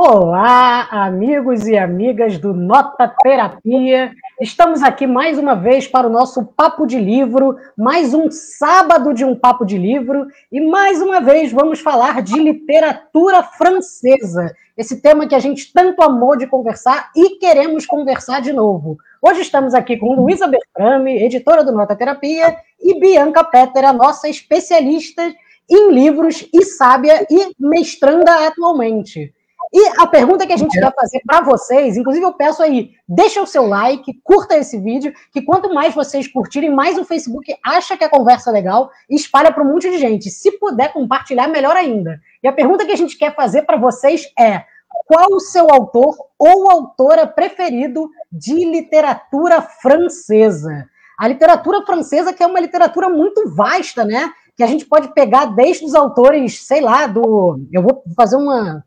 Olá, amigos e amigas do Nota Terapia. Estamos aqui mais uma vez para o nosso Papo de Livro, mais um sábado de um Papo de Livro, e mais uma vez vamos falar de literatura francesa, esse tema que a gente tanto amou de conversar e queremos conversar de novo. Hoje estamos aqui com Luísa Bertrame, editora do Nota Terapia, e Bianca Petter, a nossa especialista em livros e sábia e mestranda atualmente. E a pergunta que a gente quer fazer para vocês, inclusive eu peço aí, deixa o seu like, curta esse vídeo, que quanto mais vocês curtirem, mais o Facebook acha que a conversa é legal e espalha para um monte de gente. Se puder compartilhar, melhor ainda. E a pergunta que a gente quer fazer para vocês é: qual o seu autor ou autora preferido de literatura francesa? A literatura francesa, que é uma literatura muito vasta, né? Que a gente pode pegar desde os autores, sei lá, do. Eu vou fazer uma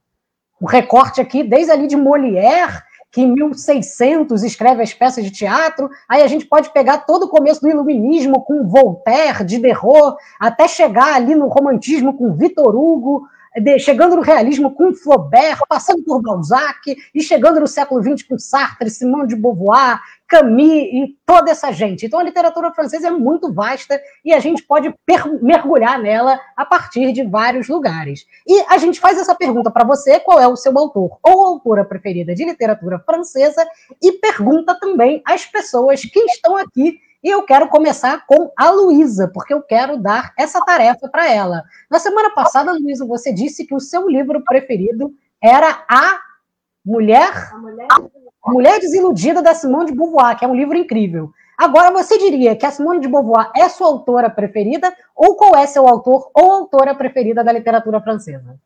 um recorte aqui, desde ali de Molière, que em 1600 escreve as peças de teatro, aí a gente pode pegar todo o começo do iluminismo com Voltaire, Diderot, até chegar ali no romantismo com Victor Hugo, de, chegando no realismo com Flaubert, passando por Balzac, e chegando no século XX com Sartre, Simone de Beauvoir, Camus e toda essa gente. Então a literatura francesa é muito vasta e a gente pode mergulhar nela a partir de vários lugares. E a gente faz essa pergunta para você: qual é o seu autor ou autora preferida de literatura francesa? E pergunta também às pessoas que estão aqui e eu quero começar com a Luísa, porque eu quero dar essa tarefa para ela. Na semana passada, Luísa, você disse que o seu livro preferido era A Mulher, a Mulher Desiludida da Simone de Beauvoir, que é um livro incrível. Agora, você diria que a Simone de Beauvoir é sua autora preferida, ou qual é seu autor ou autora preferida da literatura francesa?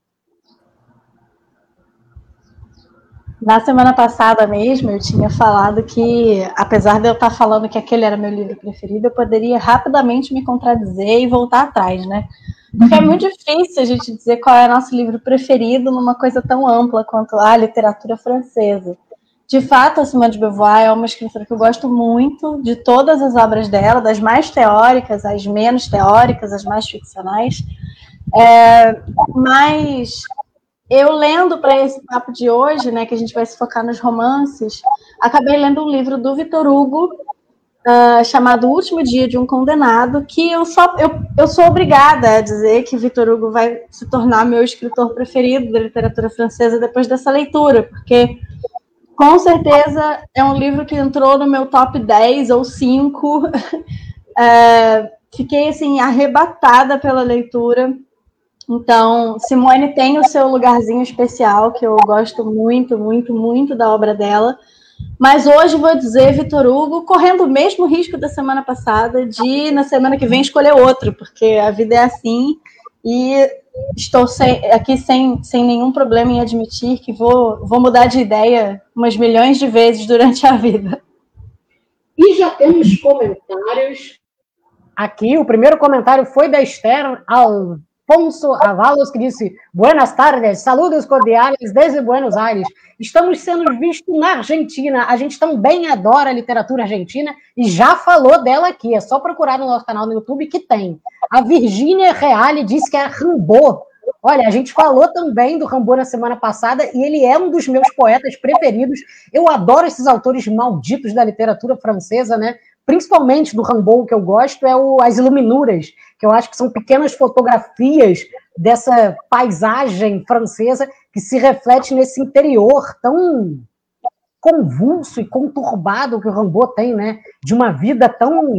Na semana passada mesmo, eu tinha falado que, apesar de eu estar falando que aquele era meu livro preferido, eu poderia rapidamente me contradizer e voltar atrás, né? Porque é muito difícil a gente dizer qual é o nosso livro preferido numa coisa tão ampla quanto a literatura francesa. De fato, a Simone de Beauvoir é uma escritora que eu gosto muito de todas as obras dela, das mais teóricas, as menos teóricas, as mais ficcionais. É, mas eu lendo para esse papo de hoje, né, que a gente vai se focar nos romances, acabei lendo um livro do Vitor Hugo uh, chamado O Último Dia de um Condenado, que eu só eu, eu sou obrigada a dizer que Vitor Hugo vai se tornar meu escritor preferido da literatura francesa depois dessa leitura, porque com certeza é um livro que entrou no meu top 10 ou 5. é, fiquei assim arrebatada pela leitura. Então, Simone tem o seu lugarzinho especial, que eu gosto muito, muito, muito da obra dela. Mas hoje vou dizer Vitor Hugo, correndo o mesmo risco da semana passada, de na semana que vem escolher outro, porque a vida é assim. E estou sem, aqui sem, sem nenhum problema em admitir que vou, vou mudar de ideia umas milhões de vezes durante a vida. E já temos comentários. Aqui, o primeiro comentário foi da Esther Al Ponço Avalos, que disse: Buenas tardes, saludos cordiais desde Buenos Aires. Estamos sendo vistos na Argentina. A gente também adora a literatura argentina e já falou dela aqui. É só procurar no nosso canal no YouTube que tem. A Virgínia Reale disse que é Rambo. Olha, a gente falou também do Rambo na semana passada e ele é um dos meus poetas preferidos. Eu adoro esses autores malditos da literatura francesa, né? principalmente do Rambo, que eu gosto, é o As Iluminuras, que eu acho que são pequenas fotografias dessa paisagem francesa que se reflete nesse interior tão convulso e conturbado que o Rambo tem, né? De uma vida tão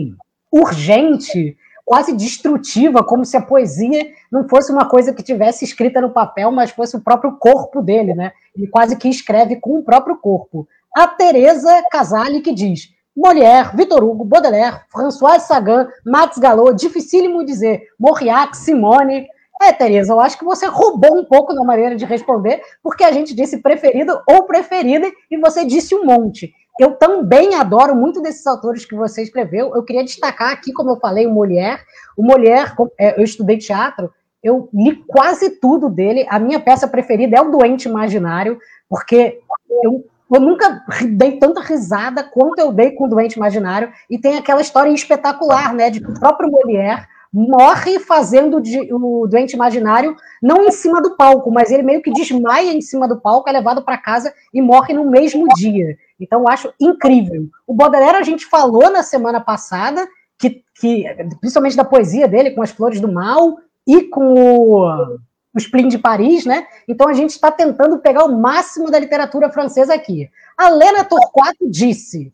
urgente, quase destrutiva, como se a poesia não fosse uma coisa que tivesse escrita no papel, mas fosse o próprio corpo dele, né? Ele quase que escreve com o próprio corpo. A Teresa Casale que diz: Molière, Vitor Hugo, Baudelaire, François Sagan, Max Gallo, dificílimo dizer, Mauriac, Simone. É, Tereza, eu acho que você roubou um pouco na maneira de responder, porque a gente disse preferido ou preferida e você disse um monte. Eu também adoro muito desses autores que você escreveu. Eu queria destacar aqui, como eu falei, o Molière. O Molière, é, eu estudei teatro, eu li quase tudo dele. A minha peça preferida é O Doente Imaginário, porque eu eu nunca dei tanta risada quanto eu dei com o Doente Imaginário, e tem aquela história espetacular, né, de que o próprio Molière morre fazendo o doente imaginário não em cima do palco, mas ele meio que desmaia em cima do palco, é levado para casa e morre no mesmo dia. Então, eu acho incrível. O Baudelaire, a gente falou na semana passada, que, que principalmente da poesia dele, com as Flores do Mal e com o, o Spleen de Paris, né? Então, a gente está tentando pegar o máximo da literatura francesa aqui. A Lena Torquato disse: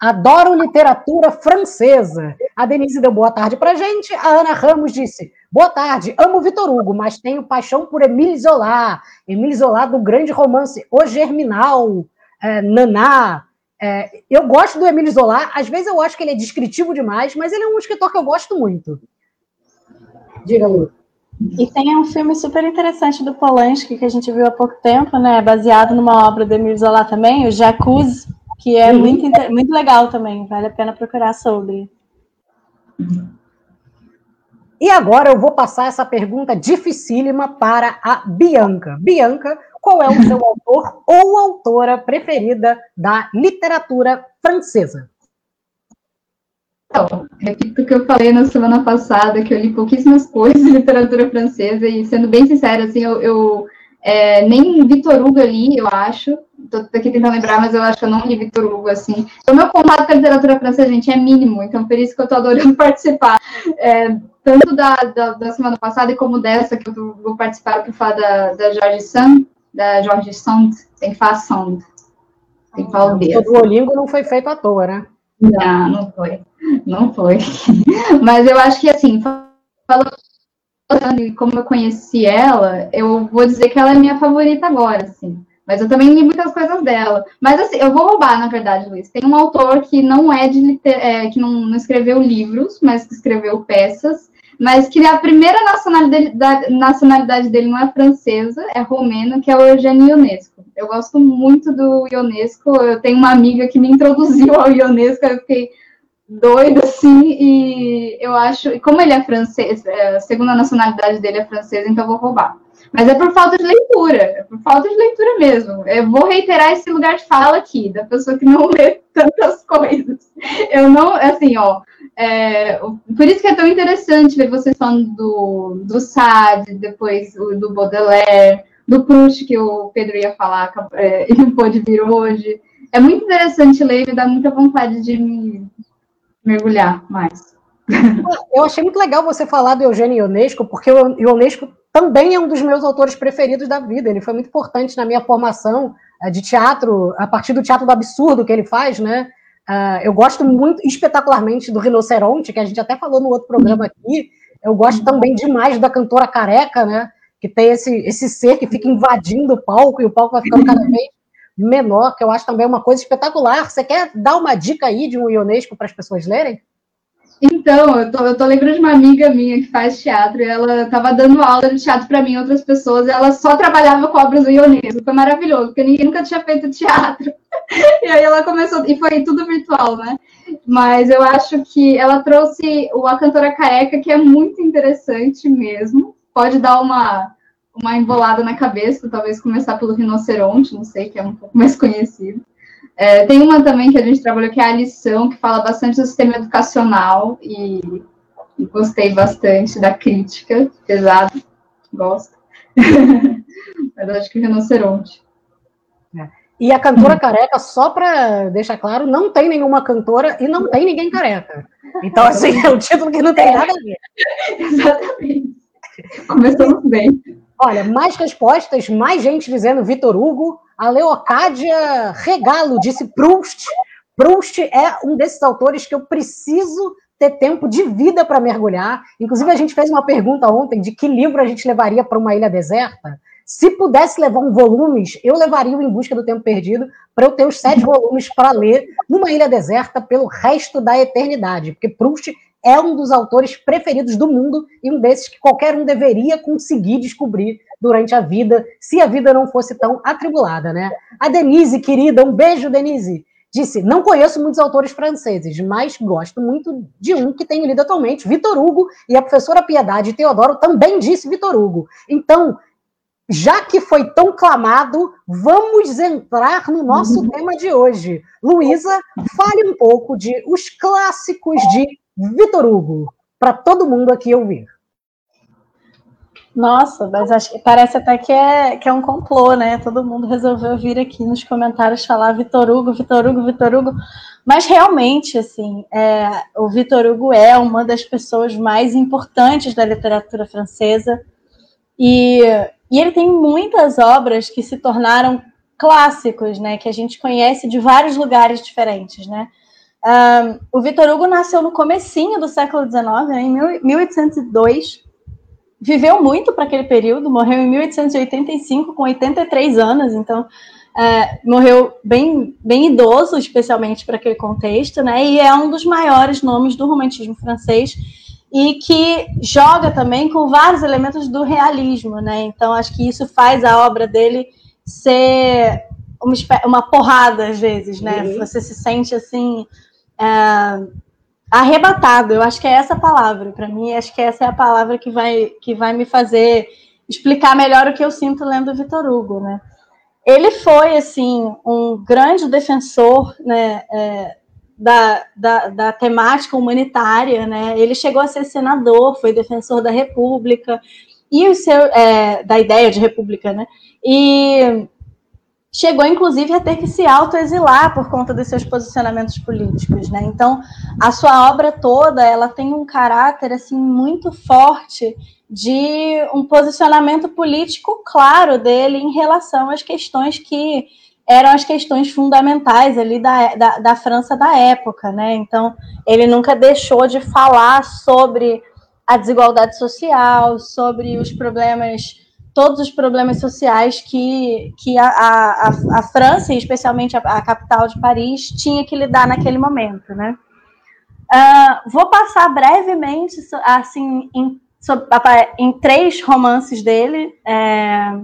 Adoro literatura francesa. A Denise deu boa tarde para gente. A Ana Ramos disse: Boa tarde, amo Vitor Hugo, mas tenho paixão por Emile Zola. Emile Zola do grande romance O Germinal, é, Naná. É, eu gosto do Emile Zola. Às vezes eu acho que ele é descritivo demais, mas ele é um escritor que eu gosto muito. Diga, Lu. E tem um filme super interessante do Polanski que a gente viu há pouco tempo, né? Baseado numa obra do Emile Zola também, o Jacuzzi que é muito, muito legal também, vale a pena procurar sobre. E agora eu vou passar essa pergunta dificílima para a Bianca. Bianca, qual é o seu autor ou autora preferida da literatura francesa? Então, repito o que eu falei na semana passada, que eu li pouquíssimas coisas de literatura francesa, e sendo bem sincera, assim, eu, eu é, nem Vitor Hugo ali, eu acho. Tô aqui tentando lembrar, mas eu acho que eu não li Vitor Hugo, assim. O meu contato com a literatura francesa, gente, é mínimo, então por isso que eu tô adorando participar. É, tanto da, da, da, semana passada como dessa, que eu vou participar para falar da, da Jorge Sand, da Jorge Sand, tem que falar Sand. Tem que falar o dedo. O Duolingo não foi feito à toa, né? Não, não foi. Não foi. Mas eu acho que, assim, falando como eu conheci ela, eu vou dizer que ela é minha favorita agora, assim. Mas eu também li muitas coisas dela. Mas assim, eu vou roubar, na verdade, Luiz. Tem um autor que não é de liter... é, que não, não, escreveu livros, mas que escreveu peças, mas que a primeira nacionalidade, da, nacionalidade dele não é francesa, é romeno, que é o Eugênio Ionesco. Eu gosto muito do Ionesco. Eu tenho uma amiga que me introduziu ao Ionesco, eu fiquei doido, assim, e eu acho, e como ele é francês, é, a segunda nacionalidade dele é francesa, então eu vou roubar. Mas é por falta de leitura, é por falta de leitura mesmo. Eu vou reiterar esse lugar de fala aqui, da pessoa que não lê tantas coisas. Eu não, assim, ó, é, por isso que é tão interessante ver vocês falando do, do Sade, depois do Baudelaire, do Proust, que o Pedro ia falar é, e não pôde vir hoje. É muito interessante ler me dá muita vontade de me mergulhar mais. Eu achei muito legal você falar do Eugênio Ionesco, porque o Ionesco também é um dos meus autores preferidos da vida. Ele foi muito importante na minha formação eh, de teatro, a partir do teatro do absurdo que ele faz, né? Uh, eu gosto muito, espetacularmente, do Rinoceronte, que a gente até falou no outro programa aqui. Eu gosto também demais da cantora careca, né? Que tem esse, esse ser que fica invadindo o palco e o palco vai ficando cada vez menor, que eu acho também uma coisa espetacular. Você quer dar uma dica aí de um Ionesco para as pessoas lerem? Então, eu tô, eu tô lembrando de uma amiga minha que faz teatro e ela estava dando aula de teatro para mim e outras pessoas e ela só trabalhava com obras do Ionesco. Foi maravilhoso, porque ninguém nunca tinha feito teatro. e aí ela começou, e foi tudo virtual, né? Mas eu acho que ela trouxe a cantora careca, que é muito interessante mesmo. Pode dar uma, uma embolada na cabeça, talvez começar pelo rinoceronte, não sei, que é um pouco mais conhecido. É, tem uma também que a gente trabalhou, que é a lição, que fala bastante do sistema educacional, e, e gostei bastante da crítica, pesado, gosto. Mas acho que rinoceronte. É. E a cantora careca, só para deixar claro, não tem nenhuma cantora e não tem ninguém careca. Então, assim, é um título que não tem nada a ver. Exatamente. Começamos bem. Olha, mais respostas, mais gente dizendo Vitor Hugo. A Leocádia Regalo disse Proust. Proust é um desses autores que eu preciso ter tempo de vida para mergulhar. Inclusive, a gente fez uma pergunta ontem de que livro a gente levaria para uma ilha deserta. Se pudesse levar um volumes, eu levaria o Em Busca do Tempo Perdido para eu ter os sete volumes para ler numa ilha deserta pelo resto da eternidade. Porque Proust é um dos autores preferidos do mundo e um desses que qualquer um deveria conseguir descobrir durante a vida, se a vida não fosse tão atribulada, né? A Denise, querida, um beijo, Denise. Disse: Não conheço muitos autores franceses, mas gosto muito de um que tenho lido atualmente, Vitor Hugo, e a professora Piedade Teodoro também disse Vitor Hugo. Então, já que foi tão clamado, vamos entrar no nosso tema de hoje. Luísa, fale um pouco de os clássicos de Vitor Hugo para todo mundo aqui ouvir. Nossa, mas acho que parece até que é, que é um complô, né? Todo mundo resolveu vir aqui nos comentários falar Vitor Hugo, Vitor Hugo, Vitor Hugo. Mas realmente, assim, é, o Vitor Hugo é uma das pessoas mais importantes da literatura francesa. E, e ele tem muitas obras que se tornaram clássicos, né? Que a gente conhece de vários lugares diferentes, né? Um, o Vitor Hugo nasceu no comecinho do século XIX, né, em 1802 viveu muito para aquele período, morreu em 1885 com 83 anos, então é, morreu bem, bem idoso, especialmente para aquele contexto, né? E é um dos maiores nomes do romantismo francês e que joga também com vários elementos do realismo, né? Então acho que isso faz a obra dele ser uma, uma porrada às vezes, né? Uhum. Você se sente assim é, arrebatado. Eu acho que é essa palavra. Para mim, acho que essa é a palavra que vai, que vai me fazer explicar melhor o que eu sinto lendo Vitor Hugo, né? Ele foi, assim, um grande defensor, né, é, da, da, da, temática humanitária, né? Ele chegou a ser senador, foi defensor da República e o seu é, da ideia de República, né? E chegou inclusive a ter que se autoexilar por conta dos seus posicionamentos políticos, né? Então, a sua obra toda, ela tem um caráter assim muito forte de um posicionamento político claro dele em relação às questões que eram as questões fundamentais ali da, da, da França da época, né? Então, ele nunca deixou de falar sobre a desigualdade social, sobre os problemas todos os problemas sociais que, que a, a, a França, e especialmente a, a, capital de Paris, tinha que lidar naquele momento, né? Uh, vou passar brevemente, assim, em, em três romances dele. É,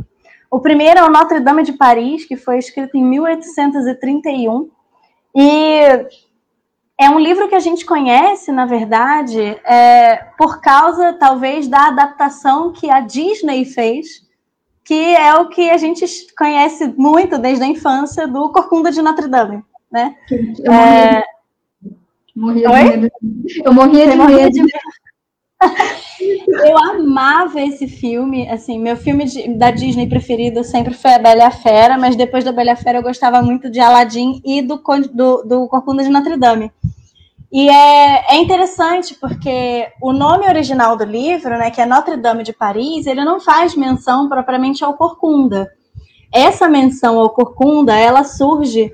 o primeiro é o Notre Dame de Paris, que foi escrito em 1831, e é um livro que a gente conhece, na verdade, é, por causa, talvez, da adaptação que a Disney fez, que é o que a gente conhece muito desde a infância do Corcunda de Notre Dame, né? Eu é... morria, de medo. Eu morria de medo. De medo. eu amava esse filme, assim, meu filme de, da Disney preferido sempre foi a Bela e a Fera, mas depois da Bela e a Fera eu gostava muito de Aladdin e do, do, do Corcunda de Notre Dame. E é, é interessante porque o nome original do livro, né, que é Notre Dame de Paris, ele não faz menção propriamente ao Corcunda. Essa menção ao Corcunda, ela surge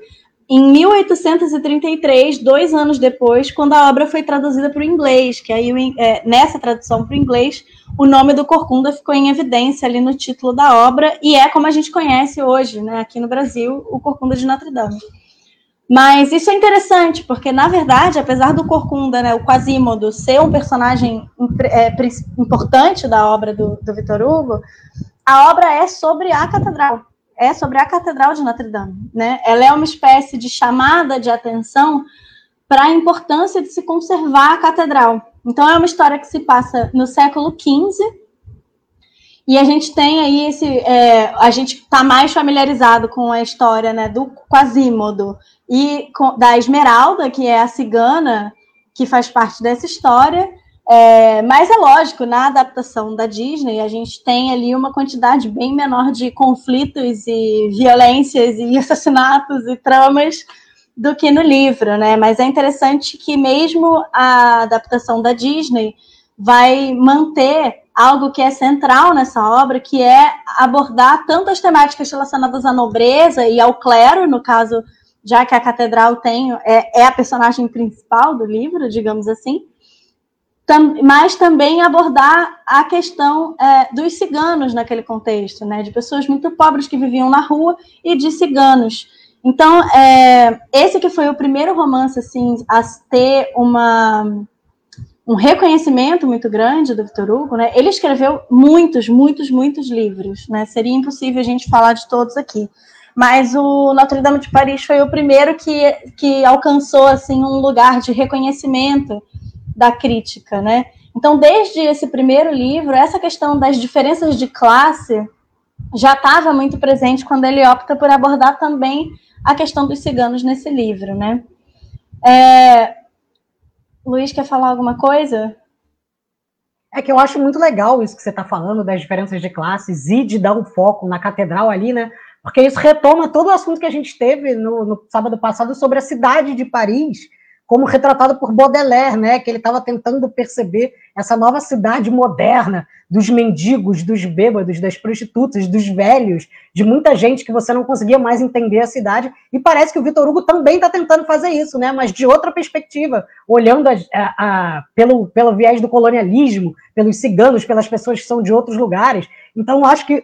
em 1833, dois anos depois, quando a obra foi traduzida para o inglês, que aí é, nessa tradução para o inglês, o nome do Corcunda ficou em evidência ali no título da obra, e é como a gente conhece hoje, né, aqui no Brasil, o Corcunda de Notre Dame. Mas isso é interessante, porque, na verdade, apesar do Corcunda, né, o Quasimodo, ser um personagem é, importante da obra do, do Vitor Hugo, a obra é sobre a catedral. É sobre a Catedral de Notre Dame. Né? Ela é uma espécie de chamada de atenção para a importância de se conservar a catedral. Então, é uma história que se passa no século XV, e a gente tem aí esse. É, a gente está mais familiarizado com a história né, do Quasimodo e com, da Esmeralda, que é a cigana que faz parte dessa história. É, mas é lógico, na adaptação da Disney, a gente tem ali uma quantidade bem menor de conflitos e violências e assassinatos e tramas do que no livro, né? Mas é interessante que mesmo a adaptação da Disney vai manter algo que é central nessa obra, que é abordar tanto as temáticas relacionadas à nobreza e ao clero, no caso, já que a catedral tem é, é a personagem principal do livro, digamos assim, tam, mas também abordar a questão é, dos ciganos naquele contexto, né, de pessoas muito pobres que viviam na rua e de ciganos. Então, é, esse que foi o primeiro romance assim a ter uma um reconhecimento muito grande do Victor Hugo, né? Ele escreveu muitos, muitos, muitos livros, né? Seria impossível a gente falar de todos aqui. Mas o Notre Dame de Paris foi o primeiro que, que alcançou assim um lugar de reconhecimento da crítica, né? Então, desde esse primeiro livro, essa questão das diferenças de classe já estava muito presente quando ele opta por abordar também a questão dos ciganos nesse livro, né? É, Luiz quer falar alguma coisa? É que eu acho muito legal isso que você está falando das diferenças de classes e de dar um foco na catedral ali, né? Porque isso retoma todo o assunto que a gente teve no, no sábado passado sobre a cidade de Paris, como retratado por Baudelaire, né? Que ele estava tentando perceber essa nova cidade moderna dos mendigos, dos bêbados, das prostitutas, dos velhos, de muita gente que você não conseguia mais entender a cidade. E parece que o Vitor Hugo também está tentando fazer isso, né? Mas de outra perspectiva, olhando a, a, a, pelo, pelo viés do colonialismo, pelos ciganos, pelas pessoas que são de outros lugares. Então, acho que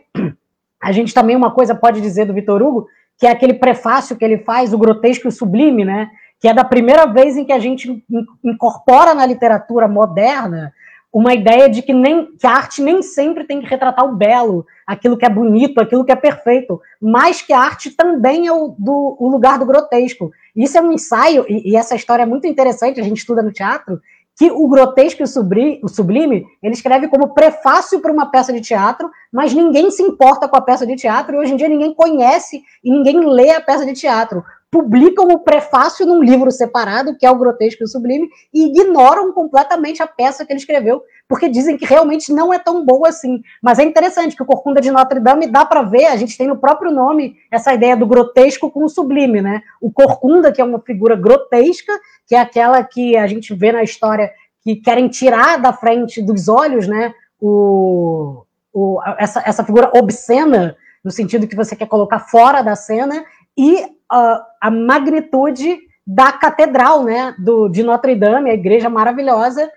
a gente também uma coisa pode dizer do Vitor Hugo, que é aquele prefácio que ele faz, o grotesco e o sublime, né? Que é da primeira vez em que a gente incorpora na literatura moderna uma ideia de que, nem, que a arte nem sempre tem que retratar o belo, aquilo que é bonito, aquilo que é perfeito, mas que a arte também é o, do, o lugar do grotesco. Isso é um ensaio, e, e, essa história é muito interessante, a gente estuda no teatro, que o grotesco e o sublime, o sublime ele escreve como prefácio para uma peça de teatro, mas ninguém se importa com a peça de teatro, e hoje em dia ninguém conhece e ninguém lê a peça de teatro publicam o prefácio num livro separado, que é o Grotesco e o Sublime, e ignoram completamente a peça que ele escreveu, porque dizem que realmente não é tão boa assim. Mas é interessante que o Corcunda de Notre Dame dá para ver, a gente tem no próprio nome essa ideia do grotesco com o sublime, né? O Corcunda, que é uma figura grotesca, que é aquela que a gente vê na história que querem tirar da frente dos olhos, né? O, o, essa, essa figura obscena, no sentido que você quer colocar fora da cena, e a, a magnitude da catedral, né, do, de Notre Dame, a igreja maravilhosa,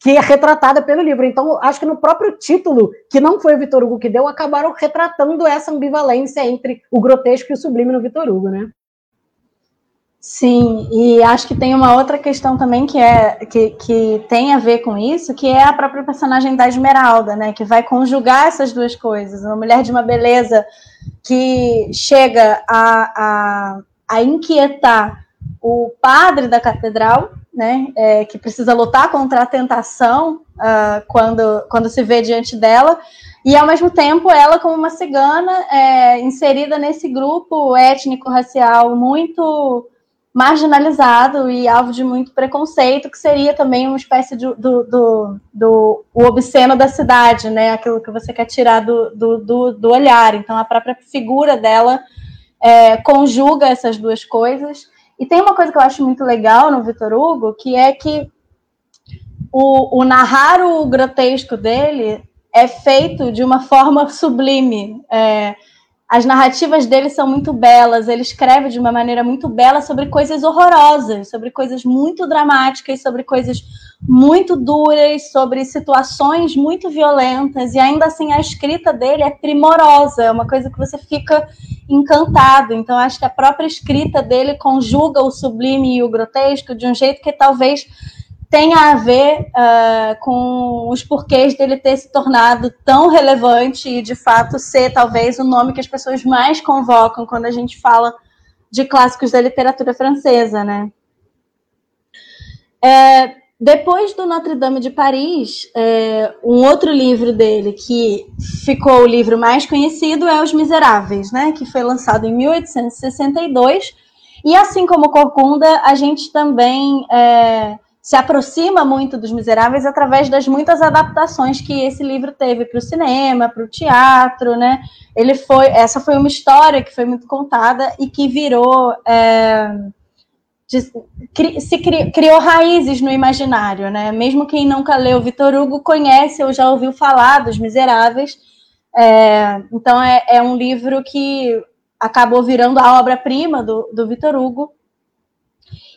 que é retratada pelo livro. Então, acho que no próprio título, que não foi o Vitor Hugo que deu, acabaram retratando essa ambivalência entre o grotesco e o sublime no Vitor Hugo, né? Sim, e acho que tem uma outra questão também que é que, que tem a ver com isso, que é a própria personagem da Esmeralda, né? Que vai conjugar essas duas coisas. Uma mulher de uma beleza que chega a, a, a inquietar o padre da catedral, né? É, que precisa lutar contra a tentação uh, quando, quando se vê diante dela. E ao mesmo tempo, ela, como uma cigana, é, inserida nesse grupo étnico-racial muito marginalizado e alvo de muito preconceito, que seria também uma espécie de, do, do, do o obsceno da cidade, né? Aquilo que você quer tirar do, do, do, do olhar. Então, a própria figura dela é, conjuga essas duas coisas. E tem uma coisa que eu acho muito legal no Vitor Hugo, que é que o, o narrar o grotesco dele é feito de uma forma sublime. É, as narrativas dele são muito belas, ele escreve de uma maneira muito bela sobre coisas horrorosas, sobre coisas muito dramáticas, sobre coisas muito duras, sobre situações muito violentas, e ainda assim a escrita dele é primorosa, é uma coisa que você fica encantado. Então, acho que a própria escrita dele conjuga o sublime e o grotesco de um jeito que talvez tenha a ver uh, com os porquês dele ter se tornado tão relevante e, de fato, ser talvez o nome que as pessoas mais convocam quando a gente fala de clássicos da literatura francesa, né? É, depois do Notre Dame de Paris, é, um outro livro dele que ficou o livro mais conhecido é Os Miseráveis, né? Que foi lançado em 1862. E assim como Corcunda, a gente também é, se aproxima muito dos Miseráveis através das muitas adaptações que esse livro teve para o cinema, para o teatro, né? Ele foi, essa foi uma história que foi muito contada e que virou é, de, se cri, criou raízes no imaginário, né? Mesmo quem nunca leu Vitor Hugo conhece ou já ouviu falar dos Miseráveis. É, então é, é, um livro que acabou virando a obra-prima do, do Vitor Hugo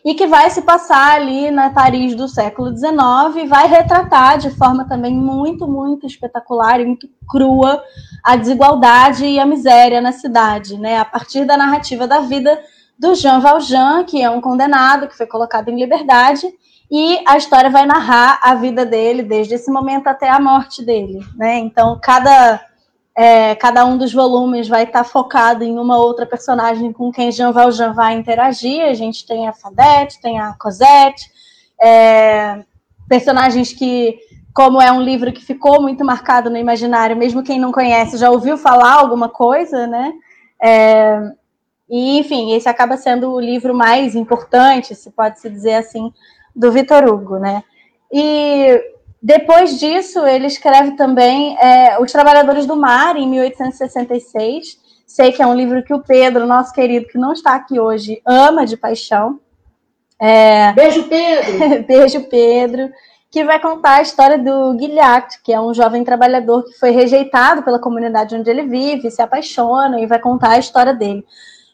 e que vai se passar ali na Paris do século XIX e vai retratar de forma também muito, muito espetacular e muito crua a desigualdade e a miséria na cidade, né? A partir da narrativa da vida do Jean Valjean, que é um condenado que foi colocado em liberdade, e a história vai narrar a vida dele desde esse momento até a morte dele, né? Então, cada é, cada um dos volumes vai estar tá focado em uma outra personagem com quem Jean Valjean vai interagir. A gente tem a Fadette, tem a Cosette, é, personagens que, como é um livro que ficou muito marcado no imaginário, mesmo quem não conhece já ouviu falar alguma coisa, né? É, e, enfim, esse acaba sendo o livro mais importante, se pode se dizer assim, do Vitor Hugo, né? E depois disso, ele escreve também é, Os Trabalhadores do Mar, em 1866. Sei que é um livro que o Pedro, nosso querido, que não está aqui hoje, ama de paixão. É... Beijo, Pedro! Beijo, Pedro! Que vai contar a história do Guilhac, que é um jovem trabalhador que foi rejeitado pela comunidade onde ele vive, se apaixona e vai contar a história dele.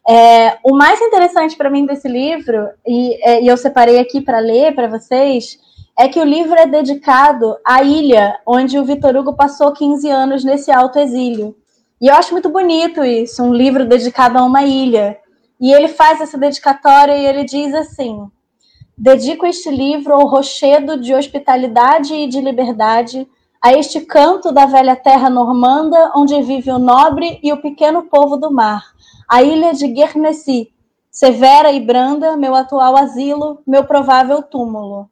É, o mais interessante para mim desse livro, e, é, e eu separei aqui para ler para vocês, é que o livro é dedicado à ilha onde o Vitor Hugo passou 15 anos nesse alto exílio. E eu acho muito bonito isso, um livro dedicado a uma ilha. E ele faz essa dedicatória e ele diz assim: Dedico este livro ao rochedo de hospitalidade e de liberdade, a este canto da velha terra normanda, onde vive o nobre e o pequeno povo do mar, a ilha de Guernesey, severa e branda, meu atual asilo, meu provável túmulo.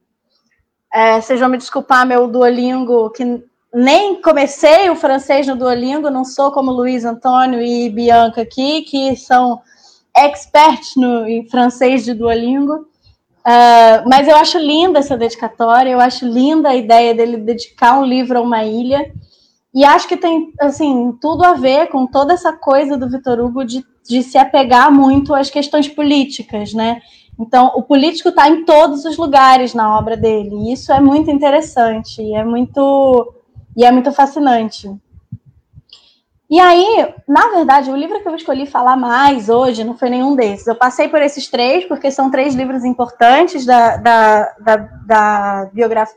É, vocês vão me desculpar meu Duolingo, que nem comecei o francês no Duolingo, não sou como Luiz Antônio e Bianca aqui, que são experts no em francês de Duolingo. Uh, mas eu acho linda essa dedicatória, eu acho linda a ideia dele dedicar um livro a uma ilha. E acho que tem assim tudo a ver com toda essa coisa do Vitor Hugo de, de se apegar muito às questões políticas, né? Então, o político está em todos os lugares na obra dele. E isso é muito interessante e é muito e é muito fascinante. E aí, na verdade, o livro que eu escolhi falar mais hoje não foi nenhum desses. Eu passei por esses três, porque são três livros importantes da, da, da, da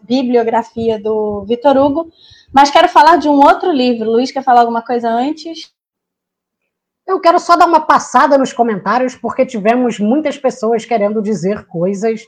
bibliografia do Vitor Hugo, mas quero falar de um outro livro. Luiz, quer falar alguma coisa antes? Eu quero só dar uma passada nos comentários, porque tivemos muitas pessoas querendo dizer coisas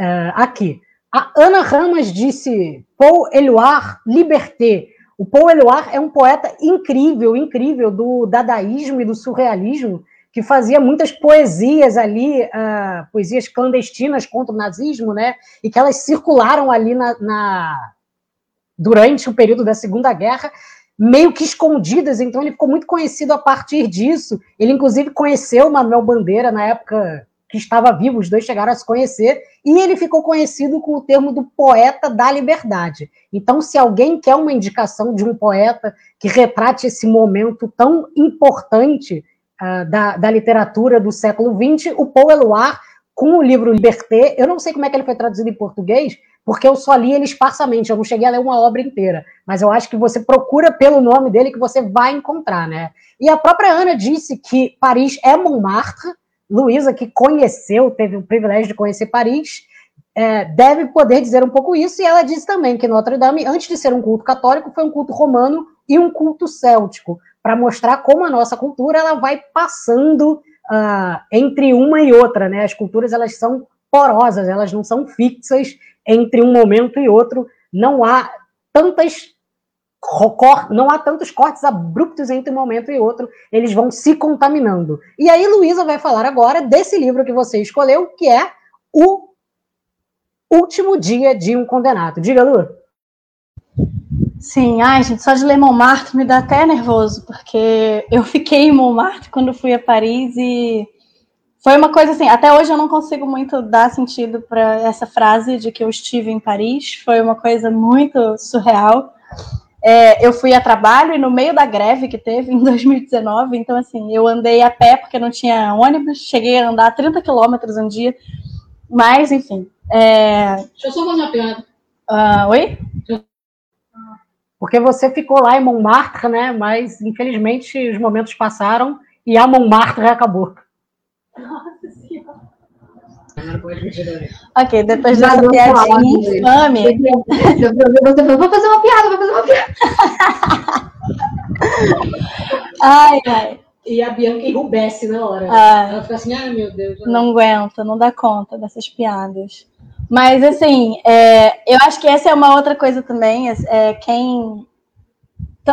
uh, aqui. A Ana Ramas disse Paul Eluard Liberté. O Paul Eluard é um poeta incrível, incrível do dadaísmo e do surrealismo, que fazia muitas poesias ali, uh, poesias clandestinas contra o nazismo, né? E que elas circularam ali na, na durante o período da Segunda Guerra meio que escondidas, então ele ficou muito conhecido a partir disso. Ele, inclusive, conheceu Manuel Bandeira na época que estava vivo, os dois chegaram a se conhecer, e ele ficou conhecido com o termo do poeta da liberdade. Então, se alguém quer uma indicação de um poeta que retrate esse momento tão importante uh, da, da literatura do século XX, o Paul Eluard, com o livro Liberté, eu não sei como é que ele foi traduzido em português, porque eu só li ele esparsamente, eu não cheguei a ler uma obra inteira. Mas eu acho que você procura pelo nome dele que você vai encontrar, né? E a própria Ana disse que Paris é Montmartre. Luísa, que conheceu, teve o privilégio de conhecer Paris, é, deve poder dizer um pouco isso. E ela disse também que Notre Dame, antes de ser um culto católico, foi um culto romano e um culto céltico, para mostrar como a nossa cultura ela vai passando uh, entre uma e outra, né? As culturas elas são porosas, elas não são fixas entre um momento e outro. Não há tantas não há tantos cortes abruptos entre um momento e outro, eles vão se contaminando. E aí Luísa vai falar agora desse livro que você escolheu, que é o Último Dia de um Condenado. Diga, Lu. Sim, ai, gente, só de ler Montmartre me dá até nervoso, porque eu fiquei em Montmartre quando fui a Paris e foi uma coisa assim, até hoje eu não consigo muito dar sentido para essa frase de que eu estive em Paris. Foi uma coisa muito surreal. É, eu fui a trabalho e no meio da greve que teve em 2019, então assim, eu andei a pé porque não tinha ônibus, cheguei a andar 30 quilômetros um dia, mas enfim. É... Deixa eu só fazer uma piada. Uh, oi? Porque você ficou lá em Montmartre, né? Mas infelizmente os momentos passaram e a Montmartre acabou. Nossa senhora. Ok, depois dessa piadinha infame. Você falou, vou fazer uma piada, vou fazer uma piada. ai, ai. E a Bianca enrubesce na hora. Ah, Ela fica assim, ai meu Deus. Não aguenta, não dá conta dessas piadas. Mas, assim, é, eu acho que essa é uma outra coisa também. É, quem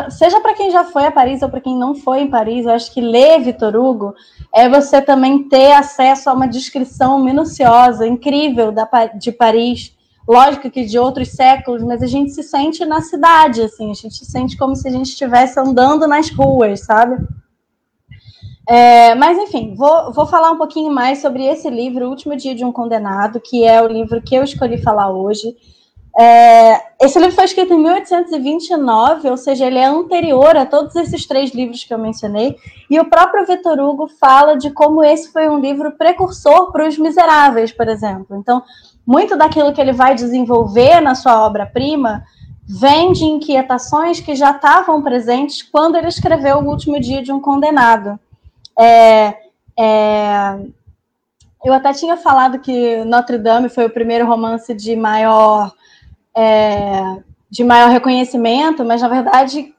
seja para quem já foi a Paris ou para quem não foi em Paris, eu acho que ler Vitor Hugo é você também ter acesso a uma descrição minuciosa, incrível da, de Paris. Lógico que de outros séculos, mas a gente se sente na cidade, assim, a gente se sente como se a gente estivesse andando nas ruas, sabe? É, mas, enfim, vou, vou falar um pouquinho mais sobre esse livro, O Último Dia de um Condenado, que é o livro que eu escolhi falar hoje. É, esse livro foi escrito em 1829, ou seja, ele é anterior a todos esses três livros que eu mencionei, e o próprio Vitor Hugo fala de como esse foi um livro precursor para os Miseráveis, por exemplo. Então, muito daquilo que ele vai desenvolver na sua obra-prima vem de inquietações que já estavam presentes quando ele escreveu O Último Dia de um Condenado. É, é, eu até tinha falado que Notre Dame foi o primeiro romance de maior é, de maior reconhecimento, mas na verdade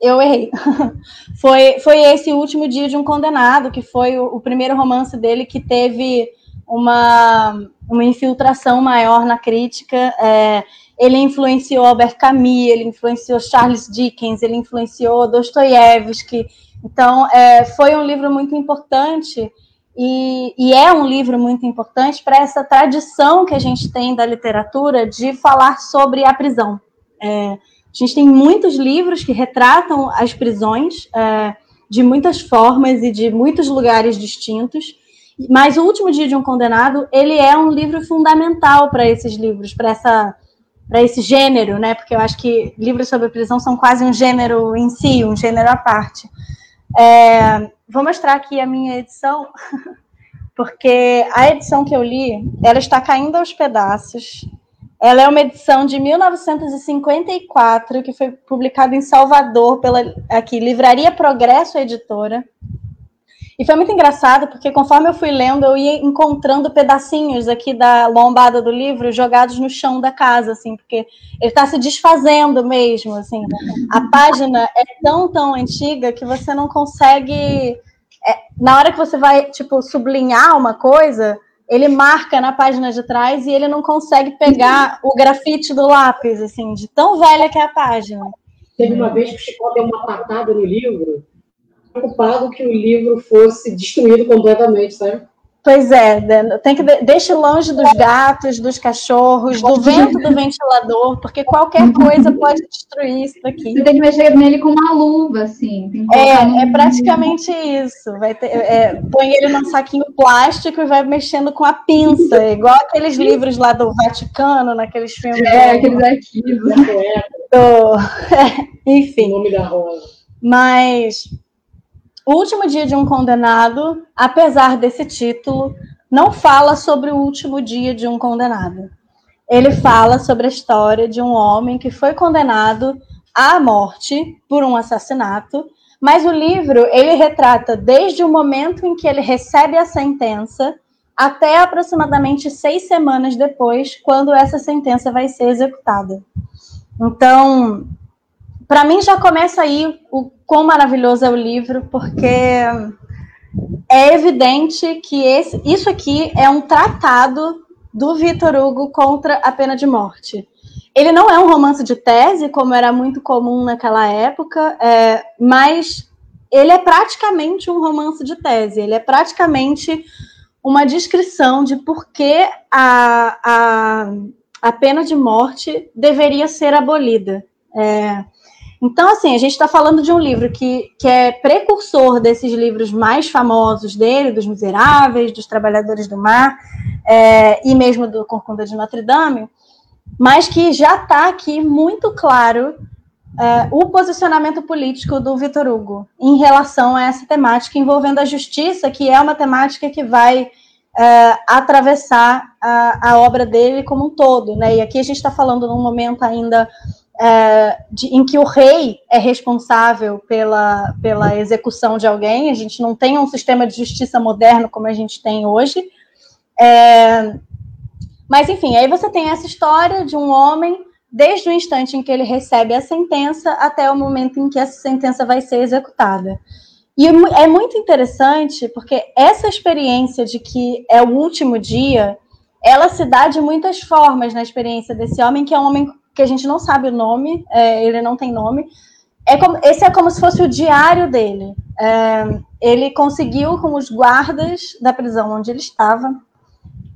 eu errei. foi, foi esse último dia de um condenado, que foi o, o, primeiro romance dele que teve uma, uma infiltração maior na crítica. É, ele influenciou Albert Camus, ele influenciou Charles Dickens, ele influenciou Dostoiévski. Então, é, foi um livro muito importante e, e, é um livro muito importante para essa tradição que a gente tem da literatura de falar sobre a prisão. É, a gente tem muitos livros que retratam as prisões é, de muitas formas e de muitos lugares distintos, mas o último dia de um condenado ele é um livro fundamental para esses livros, para essa para esse gênero, né? Porque eu acho que livros sobre prisão são quase um gênero em si, um gênero à parte. É, vou mostrar aqui a minha edição, porque a edição que eu li, ela está caindo aos pedaços. Ela é uma edição de 1954, que foi publicada em Salvador pela aqui Livraria Progresso Editora. E foi muito engraçado, porque conforme eu fui lendo, eu ia encontrando pedacinhos aqui da lombada do livro jogados no chão da casa, assim, porque ele está se desfazendo mesmo, assim. A página é tão, tão antiga que você não consegue. É, na hora que você vai, tipo, sublinhar uma coisa, ele marca na página de trás e ele não consegue pegar o grafite do lápis, assim, de tão velha que é a página. Teve uma vez que o Chico deu uma patada no livro preocupado que o livro fosse destruído completamente, sabe? Pois é, né, tem que deixe longe dos gatos, dos cachorros, do vento do ventilador, porque qualquer coisa pode destruir isso daqui. Você tem que mexer nele com uma luva, assim. É, é praticamente isso. Vai ter, é, põe ele num saquinho plástico e vai mexendo com a pinça, igual aqueles livros lá do Vaticano, naqueles filmes. É, aqueles arquivos. Do... É, enfim. O nome da rosa. Mas o último dia de um condenado, apesar desse título, não fala sobre o último dia de um condenado. Ele fala sobre a história de um homem que foi condenado à morte por um assassinato, mas o livro ele retrata desde o momento em que ele recebe a sentença até aproximadamente seis semanas depois, quando essa sentença vai ser executada. Então, para mim já começa aí o quão maravilhoso é o livro, porque é evidente que esse, isso aqui é um tratado do Vitor Hugo contra a pena de morte. Ele não é um romance de tese, como era muito comum naquela época, é, mas ele é praticamente um romance de tese. Ele é praticamente uma descrição de por que a, a, a pena de morte deveria ser abolida. É, então, assim, a gente está falando de um livro que, que é precursor desses livros mais famosos dele, dos Miseráveis, dos Trabalhadores do Mar, é, e mesmo do Corcunda de Notre Dame, mas que já está aqui muito claro é, o posicionamento político do Vitor Hugo em relação a essa temática envolvendo a justiça, que é uma temática que vai é, atravessar a, a, obra dele como um todo. Né? E aqui a gente está falando num momento ainda é, de, em que o rei é responsável pela, pela execução de alguém, a gente não tem um sistema de justiça moderno como a gente tem hoje. É, mas, enfim, aí você tem essa história de um homem, desde o instante em que ele recebe a sentença até o momento em que essa sentença vai ser executada. E é muito interessante porque essa experiência de que é o último dia, ela se dá de muitas formas na experiência desse homem, que é um homem que a gente não sabe o nome, é, ele não tem nome. É como, esse é como se fosse o diário dele. É, ele conseguiu, com os guardas da prisão onde ele estava,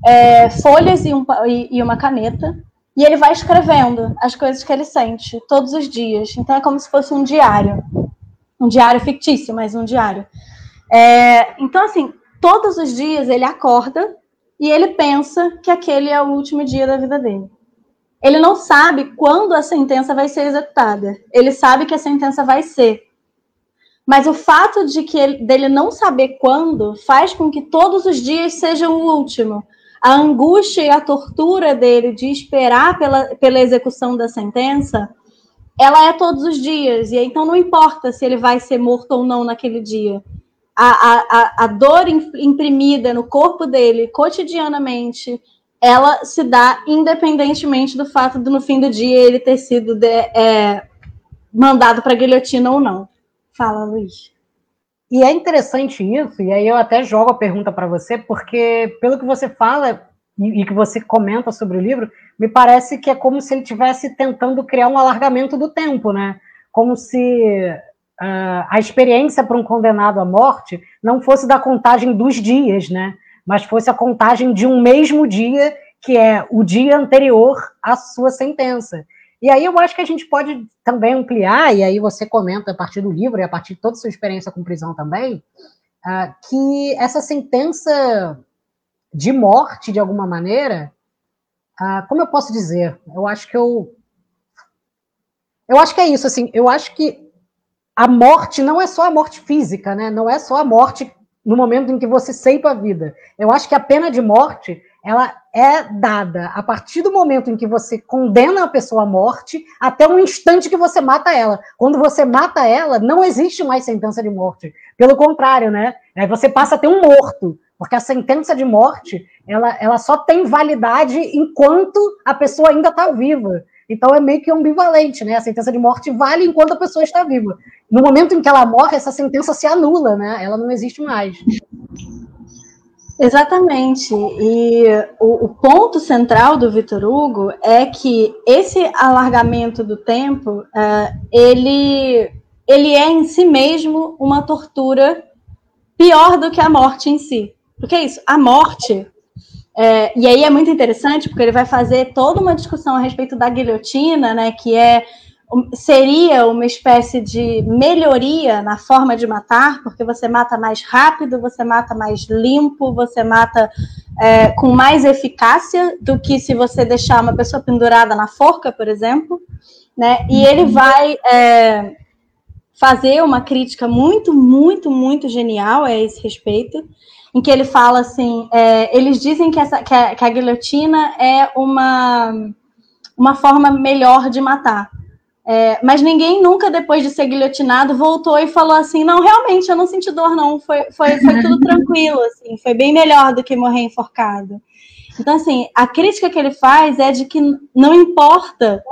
é, folhas e, um, e, e uma caneta, e ele vai escrevendo as coisas que ele sente todos os dias. Então é como se fosse um diário. Um diário fictício, mas um diário. É, então, assim, todos os dias ele acorda e ele pensa que aquele é o último dia da vida dele ele não sabe quando a sentença vai ser executada. Ele sabe que a sentença vai ser. Mas o fato de que ele, dele não saber quando faz com que todos os dias sejam o último. A angústia e a tortura dele de esperar pela, pela execução da sentença, ela é todos os dias. E então não importa se ele vai ser morto ou não naquele dia. A, a, a dor imprimida no corpo dele cotidianamente, ela se dá independentemente do fato de no fim do dia ele ter sido de, é, mandado para guilhotina ou não. Fala, Luiz. E é interessante isso, e aí eu até jogo a pergunta para você, porque pelo que você fala e, e, que você comenta sobre o livro, me parece que é como se ele estivesse tentando criar um alargamento do tempo, né? Como se uh, a experiência para um condenado à morte não fosse da contagem dos dias, né? Mas fosse a contagem de um mesmo dia, que é o dia anterior à sua sentença. E aí eu acho que a gente pode também ampliar, e aí você comenta a partir do livro e a partir de toda a sua experiência com prisão também, uh, que essa sentença de morte, de alguma maneira, uh, como eu posso dizer? Eu acho que eu. Eu acho que é isso, assim, eu acho que a morte não é só a morte física, né? Não é só a morte no momento em que você ceipa a vida. Eu acho que a pena de morte ela é dada a partir do momento em que você condena a pessoa à morte até o instante que você mata ela. Quando você mata ela, não existe mais sentença de morte. Pelo contrário, né? Aí você passa a ter um morto, porque a sentença de morte ela, ela só tem validade enquanto a pessoa ainda está viva. Então é meio que ambivalente, né? A sentença de morte vale enquanto a pessoa está viva. No momento em que ela morre, essa sentença se anula, né? Ela não existe mais. Exatamente. E o, o, ponto central do Vitor Hugo é que esse alargamento do tempo, uh, ele, ele é em si mesmo uma tortura pior do que a morte em si. Porque é isso, a morte. É, e aí é muito interessante, porque ele vai fazer toda uma discussão a respeito da guilhotina, né, que é seria uma espécie de melhoria na forma de matar, porque você mata mais rápido, você mata mais limpo, você mata é, com mais eficácia do que se você deixar uma pessoa pendurada na forca, por exemplo. Né? E ele vai é, fazer uma crítica muito, muito, muito genial a esse respeito, em que ele fala assim: é, eles dizem que, essa, que a, que a guilhotina é uma, uma forma melhor de matar. É, mas ninguém nunca, depois de ser guilhotinado, voltou e falou assim: não, realmente, eu não senti dor, não. Foi, foi, foi tudo tranquilo, assim, foi bem melhor do que morrer enforcado. Então, assim, a crítica que ele faz é de que não importa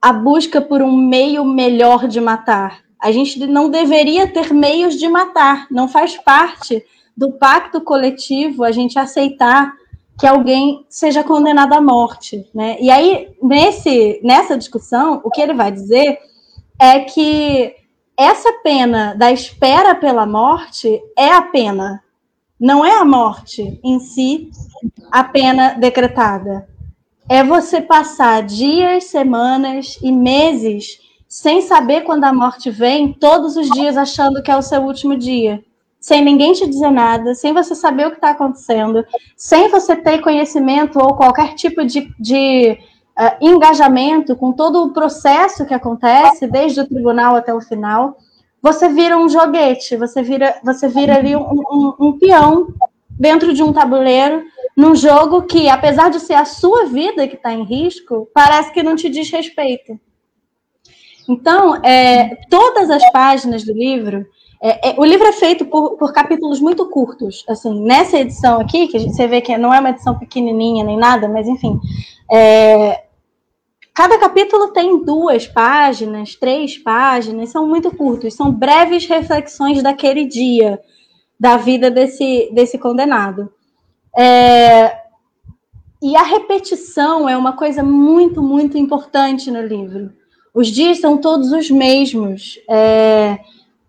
a busca por um meio melhor de matar. A gente não deveria ter meios de matar. Não faz parte do pacto coletivo a gente aceitar que alguém seja condenado à morte, né? E aí nesse nessa discussão, o que ele vai dizer é que essa pena da espera pela morte é a pena, não é a morte em si a pena decretada. É você passar dias, semanas e meses sem saber quando a morte vem, todos os dias achando que é o seu último dia sem ninguém te dizer nada, sem você saber o que está acontecendo, sem você ter conhecimento ou qualquer tipo de, de uh, engajamento com todo o processo que acontece, desde o tribunal até o final, você vira um joguete, você vira, você vira ali um, um, um peão dentro de um tabuleiro, num jogo que, apesar de ser a sua vida que está em risco, parece que não te diz respeito. Então, é, todas as páginas do livro é, é, o livro é feito por, por, capítulos muito curtos. Assim, nessa edição aqui, que você vê que não é uma edição pequenininha nem nada, mas enfim, é, cada capítulo tem duas páginas, três páginas, são muito curtos, são breves reflexões daquele dia da vida desse, desse condenado. É, e a repetição é uma coisa muito, muito importante no livro. Os dias são todos os mesmos. É,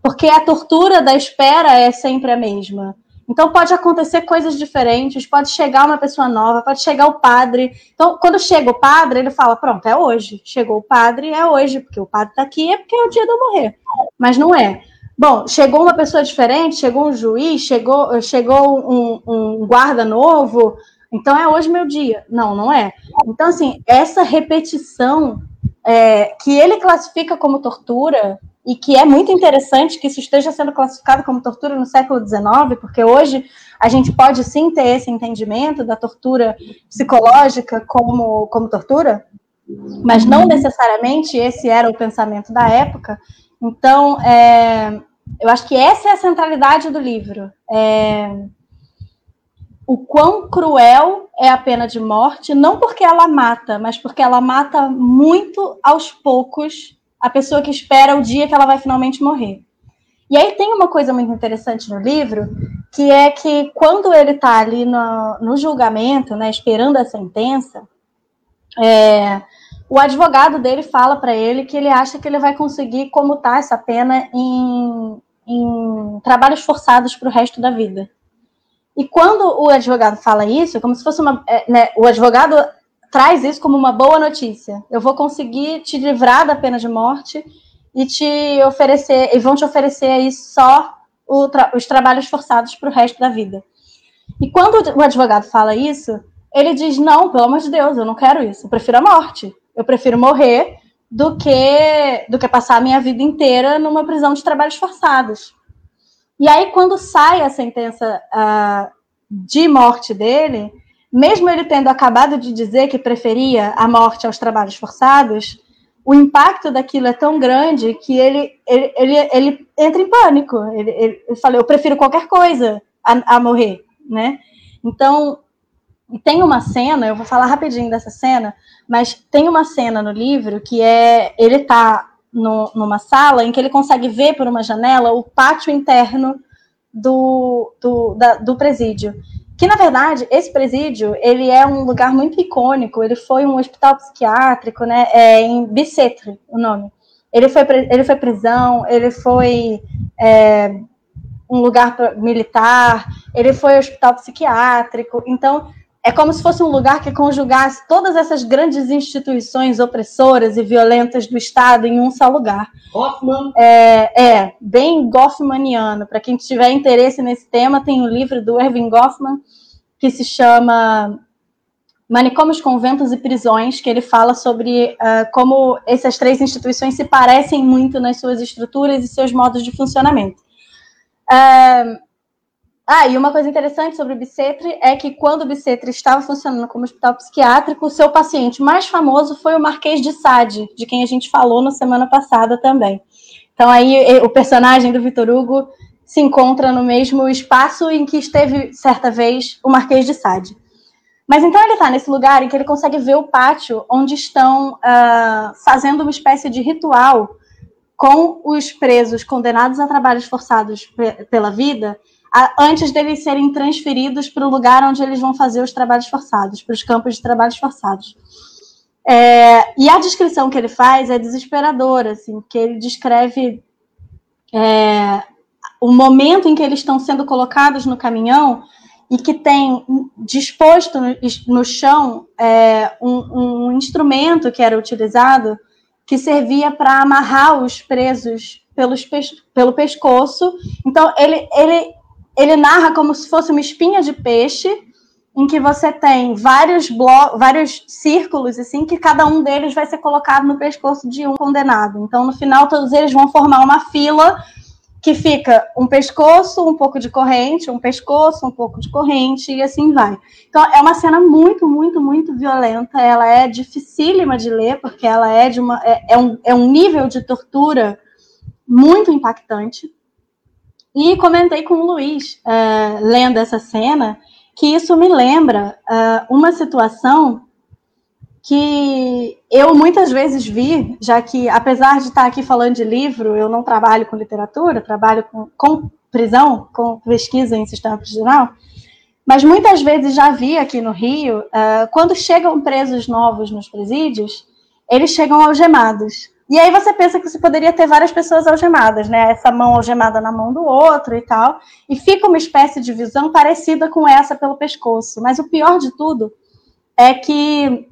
porque a tortura da espera é sempre a mesma. Então pode acontecer coisas diferentes, pode chegar uma pessoa nova, pode chegar o padre. Então, quando chega o padre, ele fala: pronto, é hoje. Chegou o padre, é hoje, porque o padre está aqui, é porque é o dia de eu morrer. Mas não é. Bom, chegou uma pessoa diferente, chegou um juiz, chegou, chegou um, um guarda novo, Então é hoje meu dia. Não, não é. Então, assim, essa repetição é, que ele classifica como tortura, e que é muito interessante que isso esteja sendo classificado como tortura no século XIX, porque hoje a gente pode sim ter esse entendimento da tortura psicológica como, como tortura, mas não necessariamente esse era o pensamento da época. Então, é, eu acho que essa é a centralidade do livro. É, o quão cruel é a pena de morte, não porque ela mata, mas porque ela mata muito aos poucos a pessoa que espera o dia que ela vai finalmente morrer. E aí tem uma coisa muito interessante no livro, que é que quando ele está ali no, no, julgamento, né, esperando a sentença, é, o advogado dele fala para ele que ele acha que ele vai conseguir comutar essa pena em, em trabalhos forçados para o resto da vida. E quando o advogado fala isso, como se fosse uma. É, né, o advogado traz isso como uma boa notícia. Eu vou conseguir te livrar da pena de morte e te oferecer, e vão te oferecer aí só tra os trabalhos forçados para o resto da vida. E quando o advogado fala isso, ele diz: não, pelo amor de Deus, eu não quero isso, eu prefiro a morte. Eu prefiro morrer do que do que passar a minha vida inteira numa prisão de trabalhos forçados. E aí, quando sai a sentença uh, de morte dele, mesmo ele tendo acabado de dizer que preferia a morte aos trabalhos forçados, o impacto daquilo é tão grande que ele, ele, ele, ele entra em pânico. Ele, ele, ele fala, eu prefiro qualquer coisa a, a morrer, né? Então, tem uma cena, eu vou falar rapidinho dessa cena, mas tem uma cena no livro que é ele tá no, numa sala em que ele consegue ver por uma janela o pátio interno do, do, da, do presídio. Que, na verdade, esse presídio, ele é um lugar muito icônico, ele foi um hospital psiquiátrico, né, é, em Bicetre, o nome. Ele foi, ele foi prisão, ele foi é, um lugar militar, ele foi hospital psiquiátrico, então é como se fosse um lugar que conjugasse todas essas grandes instituições opressoras e violentas do Estado em um só lugar. Goffman. É, é bem Goffmaniano. Para quem tiver interesse nesse tema, tem um livro do Erwin Goffman que se chama Manicômios, Conventos e Prisões, que ele fala sobre uh, como essas três instituições se parecem muito nas suas estruturas e seus modos de funcionamento. Uh, ah, e uma coisa interessante sobre o Bicetre é que quando o Bicetre estava funcionando como hospital psiquiátrico, o seu paciente mais famoso foi o Marquês de Sade, de quem a gente falou na semana passada também. Então aí o personagem do Vitor Hugo se encontra no mesmo espaço em que esteve certa vez o Marquês de Sade. Mas então ele está nesse lugar em que ele consegue ver o pátio onde estão uh, fazendo uma espécie de ritual com os presos condenados a trabalhos forçados pela vida antes deles serem transferidos para o lugar onde eles vão fazer os trabalhos forçados, para os campos de trabalhos forçados. É, e a descrição que ele faz é desesperadora, assim, que ele descreve é, o momento em que eles estão sendo colocados no caminhão e que tem disposto no, no chão é, um, um, instrumento que era utilizado que servia para amarrar os presos pelos, pelo pescoço. Então, ele, ele ele narra como se fosse uma espinha de peixe, em que você tem vários vários círculos, assim, que cada um deles vai ser colocado no pescoço de um condenado. Então, no final, todos eles vão formar uma fila que fica um pescoço, um pouco de corrente, um pescoço, um pouco de corrente, e assim vai. Então, é uma cena muito, muito, muito violenta. Ela é dificílima de ler, porque ela é de uma. É, é um, é um nível de tortura muito impactante. E comentei com o Luiz, uh, lendo essa cena, que isso me lembra uh, uma situação que eu muitas vezes vi, já que, apesar de estar aqui falando de livro, eu não trabalho com literatura, trabalho com, com prisão, com pesquisa em sistema prisional, mas muitas vezes já vi aqui no Rio, uh, quando chegam presos novos nos presídios, eles chegam algemados. E aí você pensa que você poderia ter várias pessoas algemadas, né? Essa mão algemada na mão do outro e tal. E fica uma espécie de visão parecida com essa pelo pescoço. Mas o pior de tudo é que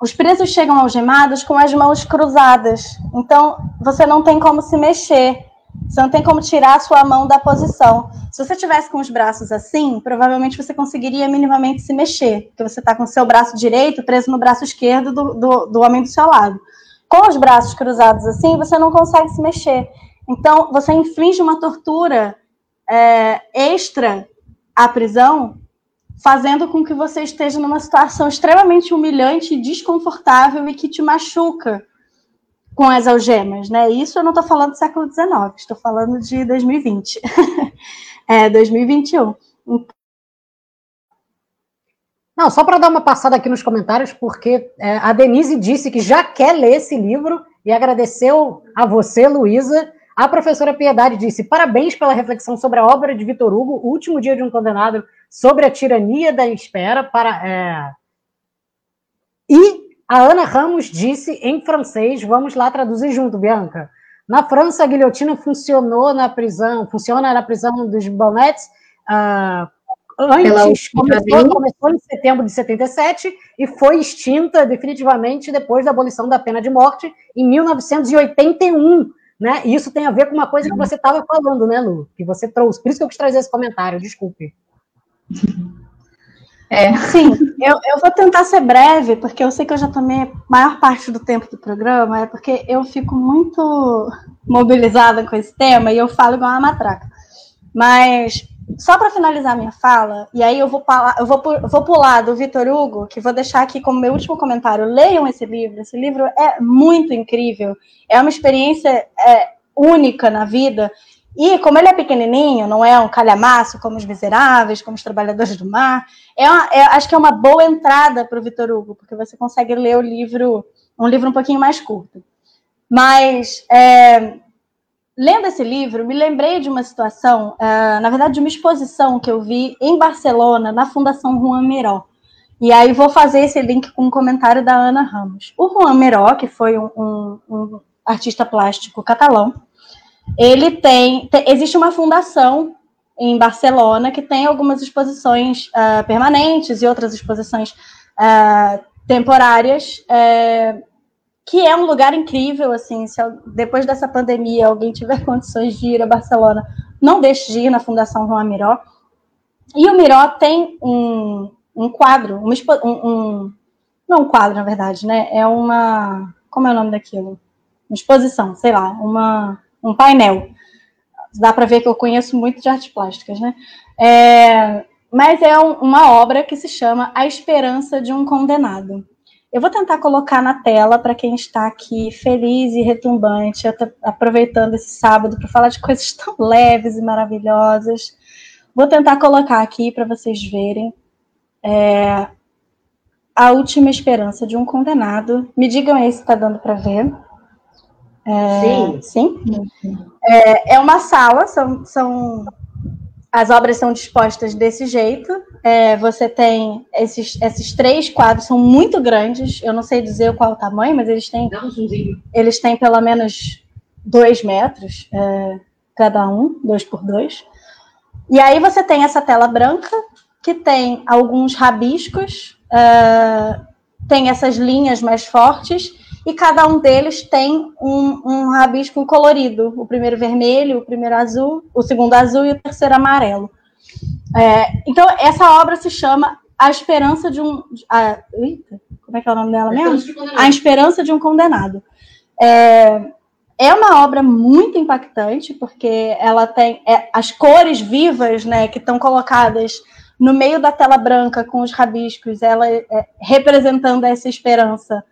os presos chegam algemados com as mãos cruzadas. Então você não tem como se mexer. Você não tem como tirar a sua mão da posição. Se você tivesse com os braços assim, provavelmente você conseguiria minimamente se mexer, porque você está com o seu braço direito preso no braço esquerdo do, do, do homem do seu lado. Com os braços cruzados assim, você não consegue se mexer. Então, você inflige uma tortura é, extra à prisão, fazendo com que você esteja numa situação extremamente humilhante, desconfortável e que te machuca com as algemas, né? Isso eu não estou falando do século XIX, estou falando de 2020, é, 2021. Não, só para dar uma passada aqui nos comentários, porque é, a Denise disse que já quer ler esse livro e agradeceu a você, Luísa. A professora Piedade disse: parabéns pela reflexão sobre a obra de Vitor Hugo, O Último Dia de um Condenado, sobre a tirania da espera. Para, é... E a Ana Ramos disse em francês, vamos lá traduzir junto, Bianca. Na França, a guilhotina funcionou na prisão, funciona na prisão dos Bonnets uh, antes, começou, começou em setembro de 77 e foi extinta definitivamente depois da abolição da pena de morte em 1981. Né? E isso tem a ver com uma coisa que você estava falando, né, Lu? Que você trouxe. Por isso que eu quis trazer esse comentário, desculpe. É. Sim, eu, eu vou tentar ser breve, porque eu sei que eu já tomei a maior parte do tempo do programa, é porque eu fico muito mobilizada com esse tema e eu falo igual uma matraca. Mas, só para finalizar minha fala, e aí eu vou, eu vou, vou pular do Vitor Hugo, que vou deixar aqui como meu último comentário. Leiam esse livro, esse livro é muito incrível, é uma experiência é, única na vida, e como ele é pequenininho, não é um calhamaço como os miseráveis, como os trabalhadores do mar, é, uma, é acho que é uma boa entrada para o Vitor Hugo, porque você consegue ler o livro, um livro um pouquinho mais curto. Mas, é, lendo esse livro, me lembrei de uma situação, uh, na verdade, de uma exposição que eu vi em Barcelona, na Fundação Juan Miró. E aí vou fazer esse link com um comentário da Ana Ramos. O Juan Miró, que foi um, um, um artista plástico catalão, ele tem, tem, existe uma fundação em Barcelona que tem algumas exposições uh, permanentes e outras exposições uh, temporárias, uh, que é um lugar incrível, assim, se depois dessa pandemia alguém tiver condições de ir a Barcelona, não deixe de ir na Fundação Juan Miró. E o Miró tem um, um quadro, uma, um, um, não um quadro, na verdade, né? É uma, como é o nome daquilo? Uma exposição, sei lá, uma um painel. Dá para ver que eu conheço muito de artes plásticas, né? É, mas é um, uma obra que se chama A Esperança de um Condenado. Eu vou tentar colocar na tela para quem está aqui feliz e retumbante, aproveitando esse sábado para falar de coisas tão leves e maravilhosas. Vou tentar colocar aqui para vocês verem é, a última esperança de um condenado. Me digam aí se está dando para ver. É, sim. Sim. É, é uma sala, são, são as obras são dispostas desse jeito. É, você tem esses, esses três quadros, são muito grandes. Eu não sei dizer qual o tamanho, mas eles têm. Eles têm pelo menos dois metros é, cada um, dois por dois. E aí você tem essa tela branca que tem alguns rabiscos, é, tem essas linhas mais fortes e cada um deles tem um, um rabisco colorido. O primeiro vermelho, o primeiro azul, o segundo azul e o terceiro amarelo. É, então, essa obra se chama A Esperança de um. A, eita, como é que é o nome dela mesmo? A Esperança de um Condenado. É, é uma obra muito impactante, porque ela tem é, as cores vivas né, que estão colocadas no meio da tela branca com os rabiscos, ela é, representando essa esperança.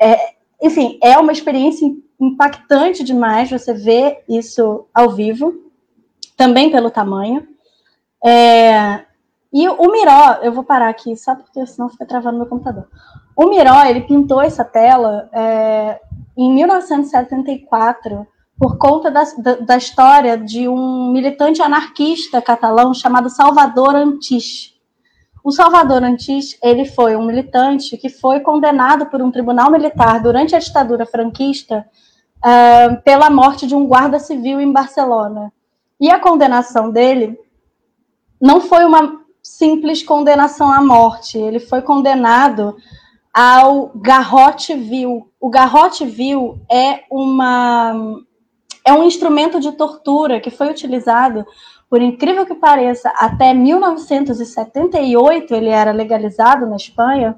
É, enfim, é uma experiência impactante demais você ver isso ao vivo, também pelo tamanho. É, e o Miró, eu vou parar aqui só porque senão fica travando meu computador. O Miró, ele pintou essa tela é, em 1974 por conta da, da, da, história de um militante anarquista catalão chamado Salvador Antich. O Salvador Antis, ele foi um militante que foi condenado por um tribunal militar durante a ditadura franquista uh, pela morte de um guarda civil em Barcelona. E a condenação dele não foi uma simples condenação à morte, ele foi condenado ao garrote vil. O garrote vil é uma é um instrumento de tortura que foi utilizado, por incrível que pareça, até 1978 ele era legalizado na Espanha,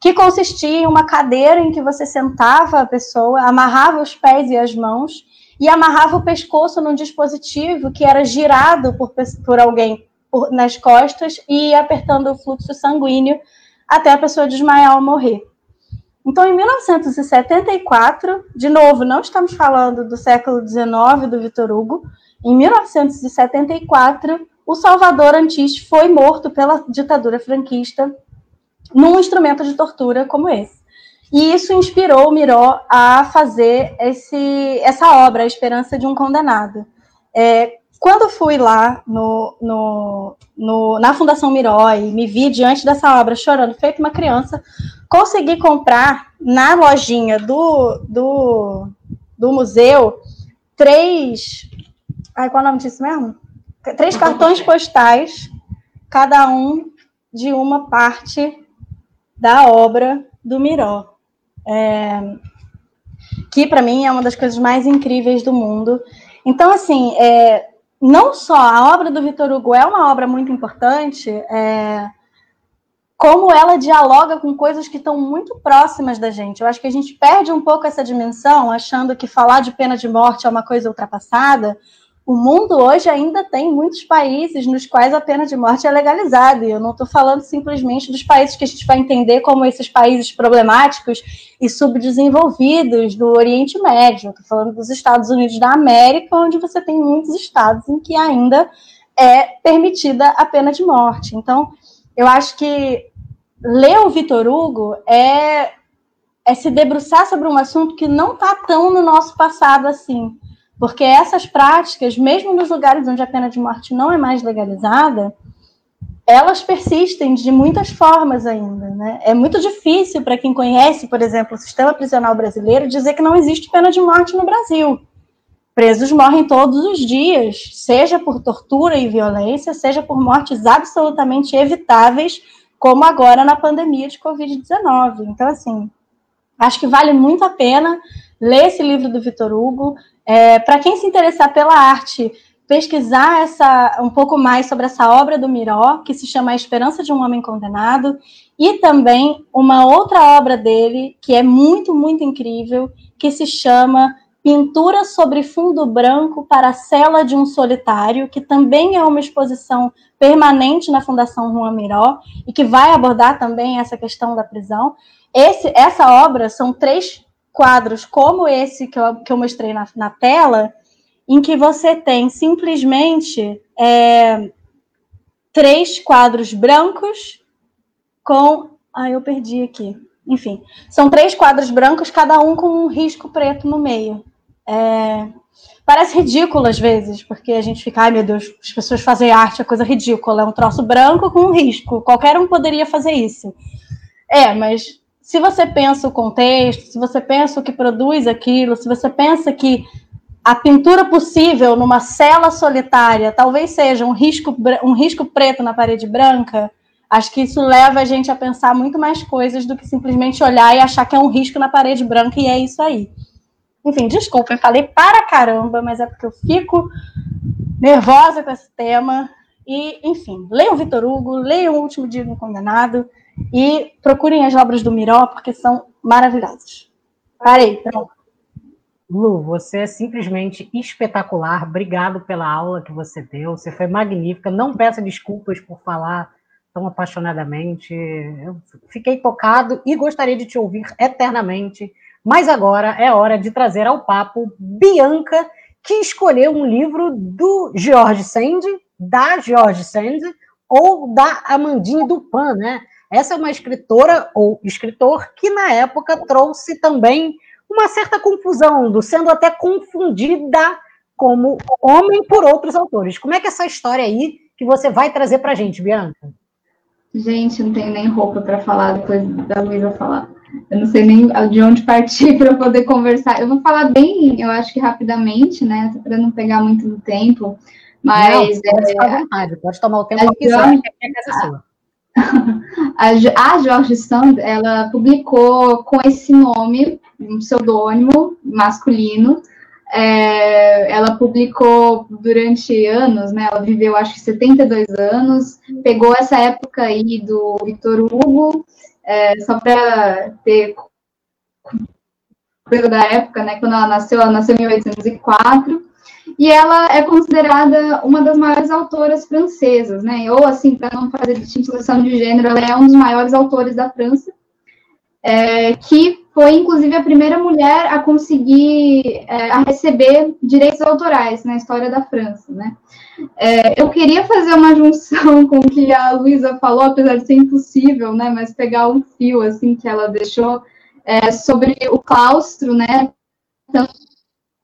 que consistia em uma cadeira em que você sentava a pessoa, amarrava os pés e as mãos e amarrava o pescoço num dispositivo que era girado por, por alguém por, nas costas e apertando o fluxo sanguíneo até a pessoa desmaiar ou morrer. Então, em 1974, de novo, não estamos falando do século XIX do Vitor Hugo, em 1974, o Salvador Antis foi morto pela ditadura franquista num instrumento de tortura como esse. E isso inspirou Miró a fazer esse, essa obra, A Esperança de um Condenado. É, quando fui lá no, no, no, na Fundação Miró e me vi diante dessa obra chorando, feito uma criança, consegui comprar na lojinha do, do, do museu três. Ai, qual é o nome disso mesmo? Três cartões postais, cada um de uma parte da obra do Miró. É, que para mim é uma das coisas mais incríveis do mundo. Então, assim, é, não só a obra do Vitor Hugo é uma obra muito importante, é, como ela dialoga com coisas que estão muito próximas da gente. Eu acho que a gente perde um pouco essa dimensão, achando que falar de pena de morte é uma coisa ultrapassada. O mundo hoje ainda tem muitos países nos quais a pena de morte é legalizada. E eu não estou falando simplesmente dos países que a gente vai entender como esses países problemáticos e subdesenvolvidos do Oriente Médio. Estou falando dos Estados Unidos da América, onde você tem muitos estados em que ainda é permitida a pena de morte. Então, eu acho que ler o Vitor Hugo é, é se debruçar sobre um assunto que não está tão no nosso passado assim. Porque essas práticas, mesmo nos lugares onde a pena de morte não é mais legalizada, elas persistem de muitas formas ainda. Né? É muito difícil para quem conhece, por exemplo, o sistema prisional brasileiro, dizer que não existe pena de morte no Brasil. Presos morrem todos os dias, seja por tortura e violência, seja por mortes absolutamente evitáveis, como agora na pandemia de Covid-19. Então, assim, acho que vale muito a pena ler esse livro do Vitor Hugo. É, Para quem se interessar pela arte, pesquisar essa, um pouco mais sobre essa obra do Miró, que se chama A Esperança de um Homem Condenado, e também uma outra obra dele, que é muito, muito incrível, que se chama Pintura sobre Fundo Branco para a Cela de um Solitário, que também é uma exposição permanente na Fundação Juan Miró, e que vai abordar também essa questão da prisão. Esse, essa obra são três quadros como esse que eu, que eu mostrei na, na tela, em que você tem simplesmente é, três quadros brancos com. Ah, eu perdi aqui. Enfim, são três quadros brancos, cada um com um risco preto no meio. É, parece ridículo às vezes, porque a gente fica, ai meu Deus, as pessoas fazem arte, é coisa ridícula, é um troço branco com um risco, qualquer um poderia fazer isso. É, mas se você pensa o contexto, se você pensa o que produz aquilo, se você pensa que a pintura possível numa cela solitária talvez seja um risco, um risco preto na parede branca, acho que isso leva a gente a pensar muito mais coisas do que simplesmente olhar e achar que é um risco na parede branca e é isso aí. Enfim, desculpa, eu falei para caramba, mas é porque eu fico nervosa com esse tema. E, enfim, leiam Vitor Hugo, leiam O Último Dia do Condenado. E procurem as obras do Miró, porque são maravilhosas. Parei, pronto. Lu, você é simplesmente espetacular. Obrigado pela aula que você deu. Você foi magnífica. Não peça desculpas por falar tão apaixonadamente. Eu fiquei tocado e gostaria de te ouvir eternamente. Mas agora é hora de trazer ao papo Bianca, que escolheu um livro do George Sand, da George Sand, ou da Amandine Dupin, né? Essa é uma escritora ou escritor que, na época, trouxe também uma certa confusão, do sendo até confundida como homem por outros autores. Como é que é essa história aí que você vai trazer para a gente, Bianca? Gente, não tenho nem roupa para falar depois da Luísa falar. Eu não sei nem de onde partir para poder conversar. Eu vou falar bem, eu acho que rapidamente, né? Para não pegar muito do tempo. Mas. Não, pode, é, vontade, pode tomar o tempo que quiser, A George Sand, ela publicou com esse nome, um pseudônimo masculino, É, ela publicou durante anos, né? Ela viveu acho que 72 anos, pegou essa época aí do Victor Hugo, é, só para ter da época, né? Quando ela nasceu, ela nasceu em 1804 e ela é considerada uma das maiores autoras francesas, né? Ou assim, para não fazer distinção de gênero, ela é um dos maiores autores da França, é, que foi inclusive a primeira mulher a conseguir é, a receber direitos autorais na história da França, né? É, eu queria fazer uma junção com o que a Luísa falou, apesar de ser impossível, né? Mas pegar um fio assim que ela deixou é, sobre o claustro, né? Tanto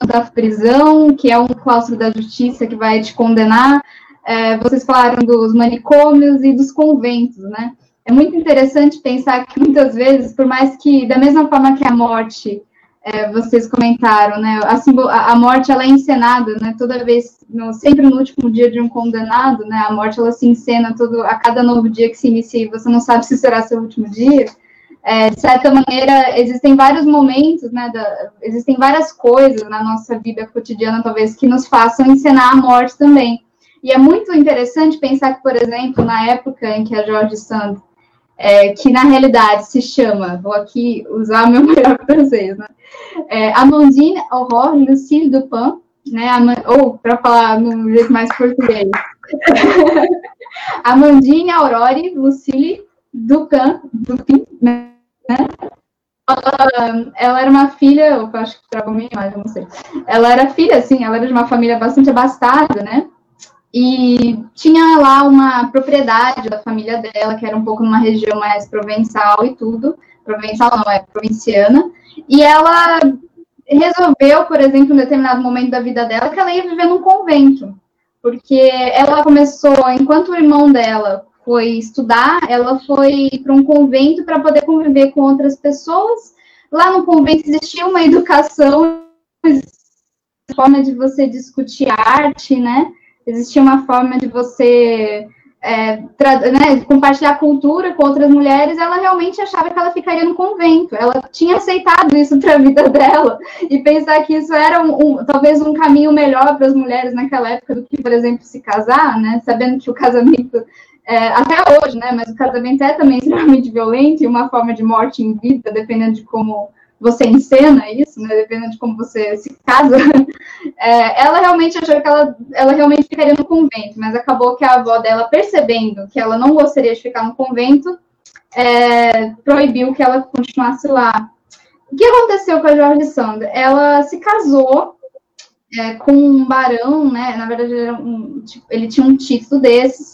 da prisão, que é um claustro da justiça que vai te condenar. É, vocês falaram dos manicômios e dos conventos, né? É muito interessante pensar que muitas vezes, por mais que, da mesma forma que a morte, é, vocês comentaram, né? A, a, morte ela é encenada, né? Toda vez, no, sempre no último dia de um condenado, né? A morte ela se encena todo, a cada novo dia que se inicia. Você não sabe se será seu último dia. É, de certa maneira, existem vários momentos, né, da, existem várias coisas na nossa vida cotidiana, talvez, que nos façam encenar a morte também. E é muito interessante pensar que, por exemplo, na época em que a George Sand, é, que na realidade se chama, vou aqui usar meu melhor francês, né, é, Amandine Aurore Lucille Dupin, né, ou, para falar no jeito mais português, Amandine Aurore Lucille Dupin, Dupin, né, né? Ela, ela, era uma filha, eu acho que travou minha imagem, não sei. Ela era filha, assim, ela era de uma família bastante abastada, né? E tinha lá uma propriedade da família dela, que era um pouco numa região mais provençal e tudo. Provençal não, é provinciana. E ela resolveu, por exemplo, em determinado momento da vida dela, que ela ia viver num convento. Porque ela começou, enquanto o irmão dela foi estudar, ela foi para um convento para poder conviver com outras pessoas. Lá no convento existia uma educação, forma de você discutir arte, né? Existia uma forma de você é, né, compartilhar cultura com outras mulheres, ela realmente achava que ela ficaria no convento. Ela tinha aceitado isso para a vida dela e pensar que isso era um, um, talvez um caminho melhor para as mulheres naquela época do que, por exemplo, se casar, né? Sabendo que o casamento é, até hoje, né? Mas o casamento é também extremamente violento e uma forma de morte em vida, dependendo de como você encena isso, né? Dependendo de como você se casa. É, ela realmente achou que ela, ela realmente ficaria no convento, mas acabou que a avó dela, percebendo que ela não gostaria de ficar no convento, é, proibiu que ela continuasse lá. O que aconteceu com a Jorge Sandra? Ela se casou é, com um barão, né? Na verdade, um, tipo, ele tinha um título desses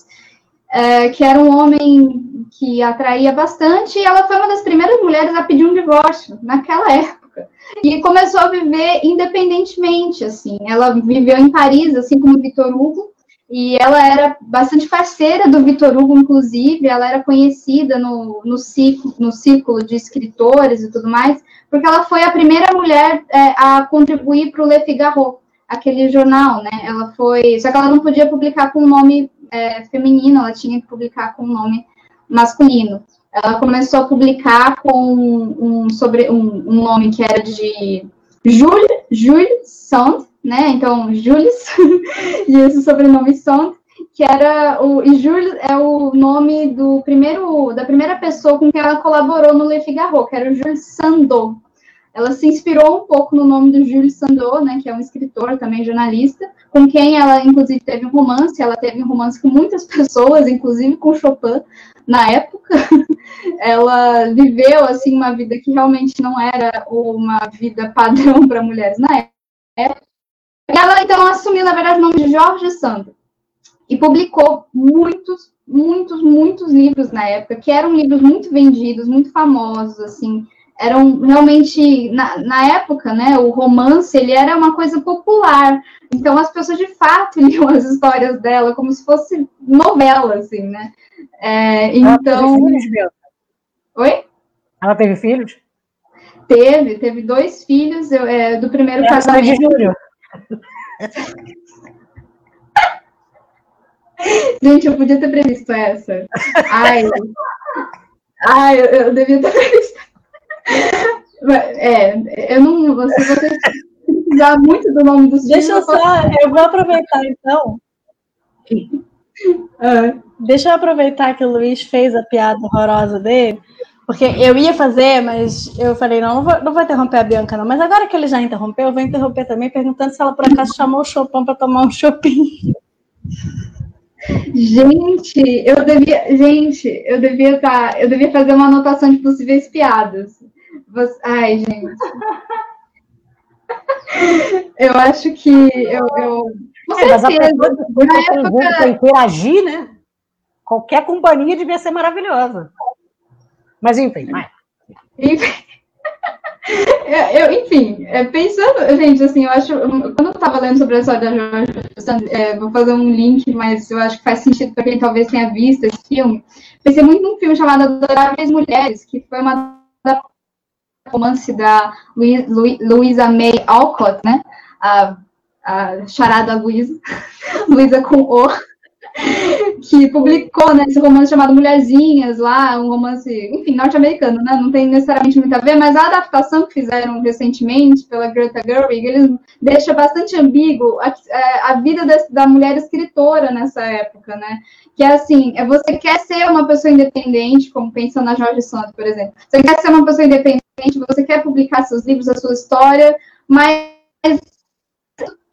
é, que era um homem que atraía bastante, e ela foi uma das primeiras mulheres a pedir um divórcio naquela época. E começou a viver independentemente, assim. Ela viveu em Paris, assim como Vitor Hugo, e ela era bastante parceira do Vitor Hugo, inclusive, ela era conhecida no, no, ciclo, no círculo de escritores e tudo mais, porque ela foi a primeira mulher é, a contribuir para o Le Figaro, aquele jornal, né? Ela foi. Só que ela não podia publicar com o nome é, feminino, ela tinha que publicar com nome masculino. Ela começou a publicar com um, sobre, um, um nome que era de Jules, Jules Sand, né? Então, Jules, e esse sobrenome Sand, que era o e Jules é o nome do primeiro da primeira pessoa com quem ela colaborou no Le Figaro, que era o Jules Sandeau. Ela se inspirou um pouco no nome do Jules Sandeau, né, que é um escritor, também jornalista, com quem ela, inclusive, teve um romance. Ela teve um romance com muitas pessoas, inclusive com Chopin, na época. ela viveu, assim, uma vida que realmente não era uma vida padrão para mulheres na época. Ela, então, assumiu, na verdade, o nome de Jorge Sandro e publicou muitos, muitos, muitos livros na época, que eram livros muito vendidos, muito famosos, assim, eram realmente na, na, época, né? O romance ele era uma coisa popular, então as pessoas de fato liam as histórias dela como se fosse novela, assim, né? É, então. Ela teve filhos, Oi? Ela teve filhos? Teve, teve dois filhos eu, é, do primeiro essa casamento. De Júlio. Gente, eu podia ter previsto essa. Ai, ai eu, eu devia ter previsto. É, eu não. Se você já muito do nome dos Deixa eu só, eu vou aproveitar então. É. Deixa eu aproveitar que o Luiz fez a piada horrorosa dele, porque eu ia fazer, mas eu falei, não, não vou, não vou interromper a Bianca, não. Mas agora que ele já interrompeu, eu vou interromper também, perguntando se ela por acaso chamou o Chopin para tomar um shopping. Gente, eu devia, gente, eu devia estar, tá, eu devia fazer uma anotação de possíveis piadas. Você, ai, gente. eu acho que eu, eu com é, mas a época... para interagir, né? Qualquer companhia devia ser maravilhosa. Mas enfim, vai. Enfim. Eu, enfim, é, pensando, gente, assim, eu acho, quando eu estava lendo sobre a história da Jorge, é, vou fazer um link, mas eu acho que faz sentido para quem talvez tenha visto esse filme. Pensei muito num filme chamado Adoráveis Mulheres, que foi uma romance da Louisa May Alcott, né? A, a charada Luísa, Luísa com O que publicou né, esse romance chamado Mulherzinhas lá, um romance, enfim, norte-americano, né? Não tem necessariamente muito a ver, mas a adaptação que fizeram recentemente pela Greta Gerwig, eles deixa bastante ambíguo a, é, a vida da, da, mulher escritora nessa época, né? Que é assim, é você quer ser uma pessoa independente, como pensa na Jorge Santos, por exemplo. Você quer ser uma pessoa independente, você quer publicar seus livros, a sua história, mas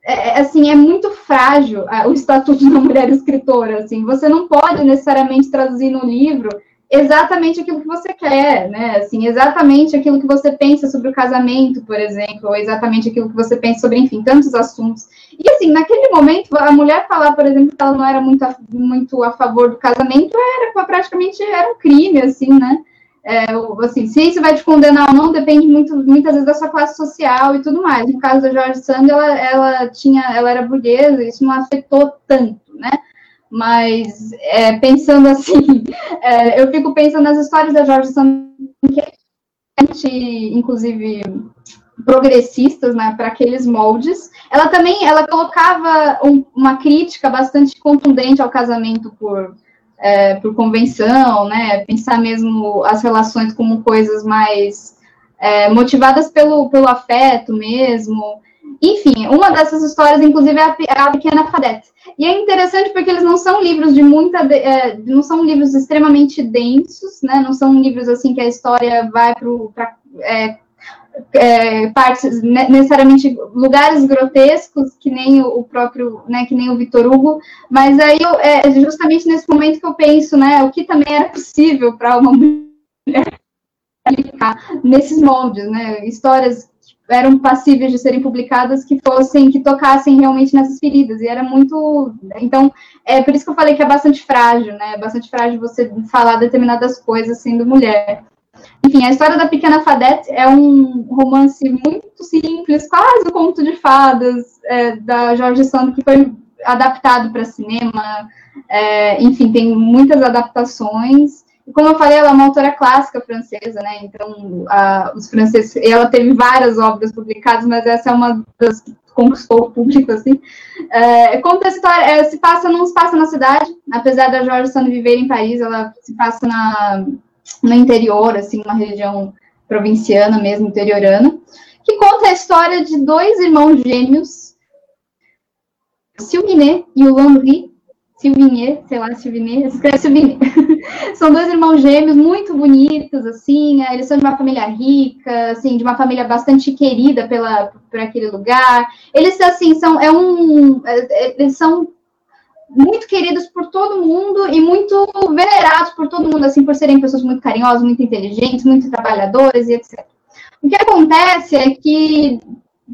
é, é, assim, é muito frágil o estatuto da mulher escritora, assim, você não pode necessariamente traduzir no livro exatamente aquilo que você quer, né, assim, exatamente aquilo que você pensa sobre o casamento, por exemplo, ou exatamente aquilo que você pensa sobre, enfim, tantos assuntos. E, assim, naquele momento, a mulher falar, por exemplo, que ela não era muito a, muito a favor do casamento, era praticamente, era um crime, assim, né, é, assim, se isso vai te condenar ou não depende muito, muitas vezes da sua classe social e tudo mais. No caso da Jorge Sand, ela, ela tinha, ela era burguesa, isso não afetou tanto, né? Mas é, pensando assim, é, eu fico pensando nas histórias da Jorge Sand, que é inclusive progressistas, né, para aqueles moldes. Ela também, ela colocava um, uma crítica bastante contundente ao casamento por é, por convenção, né? Pensar mesmo as relações como coisas mais é, motivadas pelo, pelo afeto mesmo. Enfim, uma dessas histórias, inclusive, é a, é a Pequena Fadette. E é interessante porque eles não são livros de muita. É, não são livros extremamente densos, né? Não são livros assim que a história vai para é, partes necessariamente lugares grotescos que nem o próprio né que nem o Vitor Hugo. Mas aí eu, é justamente nesse momento que eu penso né o que também era possível para uma mulher nesses moldes né histórias eram passíveis de serem publicadas que fossem que tocassem realmente nessas feridas. E era muito então é por isso que eu falei que é bastante frágil né é bastante frágil você falar determinadas coisas sendo mulher enfim, a história da Pequena Fadette é um romance muito simples, quase um conto de fadas é, da Jorge Sand, que foi adaptado para cinema. É, enfim, tem muitas adaptações. E como eu falei, ela é uma autora clássica francesa, né? Então, a, os franceses, ela teve várias obras publicadas, mas essa é uma das que conquistou o público, assim. É, conta a história, é, se passa, não se passa na cidade, apesar da Jorge Sand viver em Paris, ela se passa na no interior, assim, uma região provinciana mesmo, interiorana, que conta a história de dois irmãos gêmeos, Silvinet e o Landry, Silvinier, sei lá, Silvinier, escreve Silvinier. são dois irmãos gêmeos muito bonitos, assim, é, eles são de uma família rica, assim, de uma família bastante querida pela, por aquele lugar. Eles, assim, são, é um, é, é, eles são muito queridos por todo mundo e muito venerados por todo mundo, assim, por serem pessoas muito carinhosas, muito inteligentes, muito trabalhadoras e etc. O que acontece é que,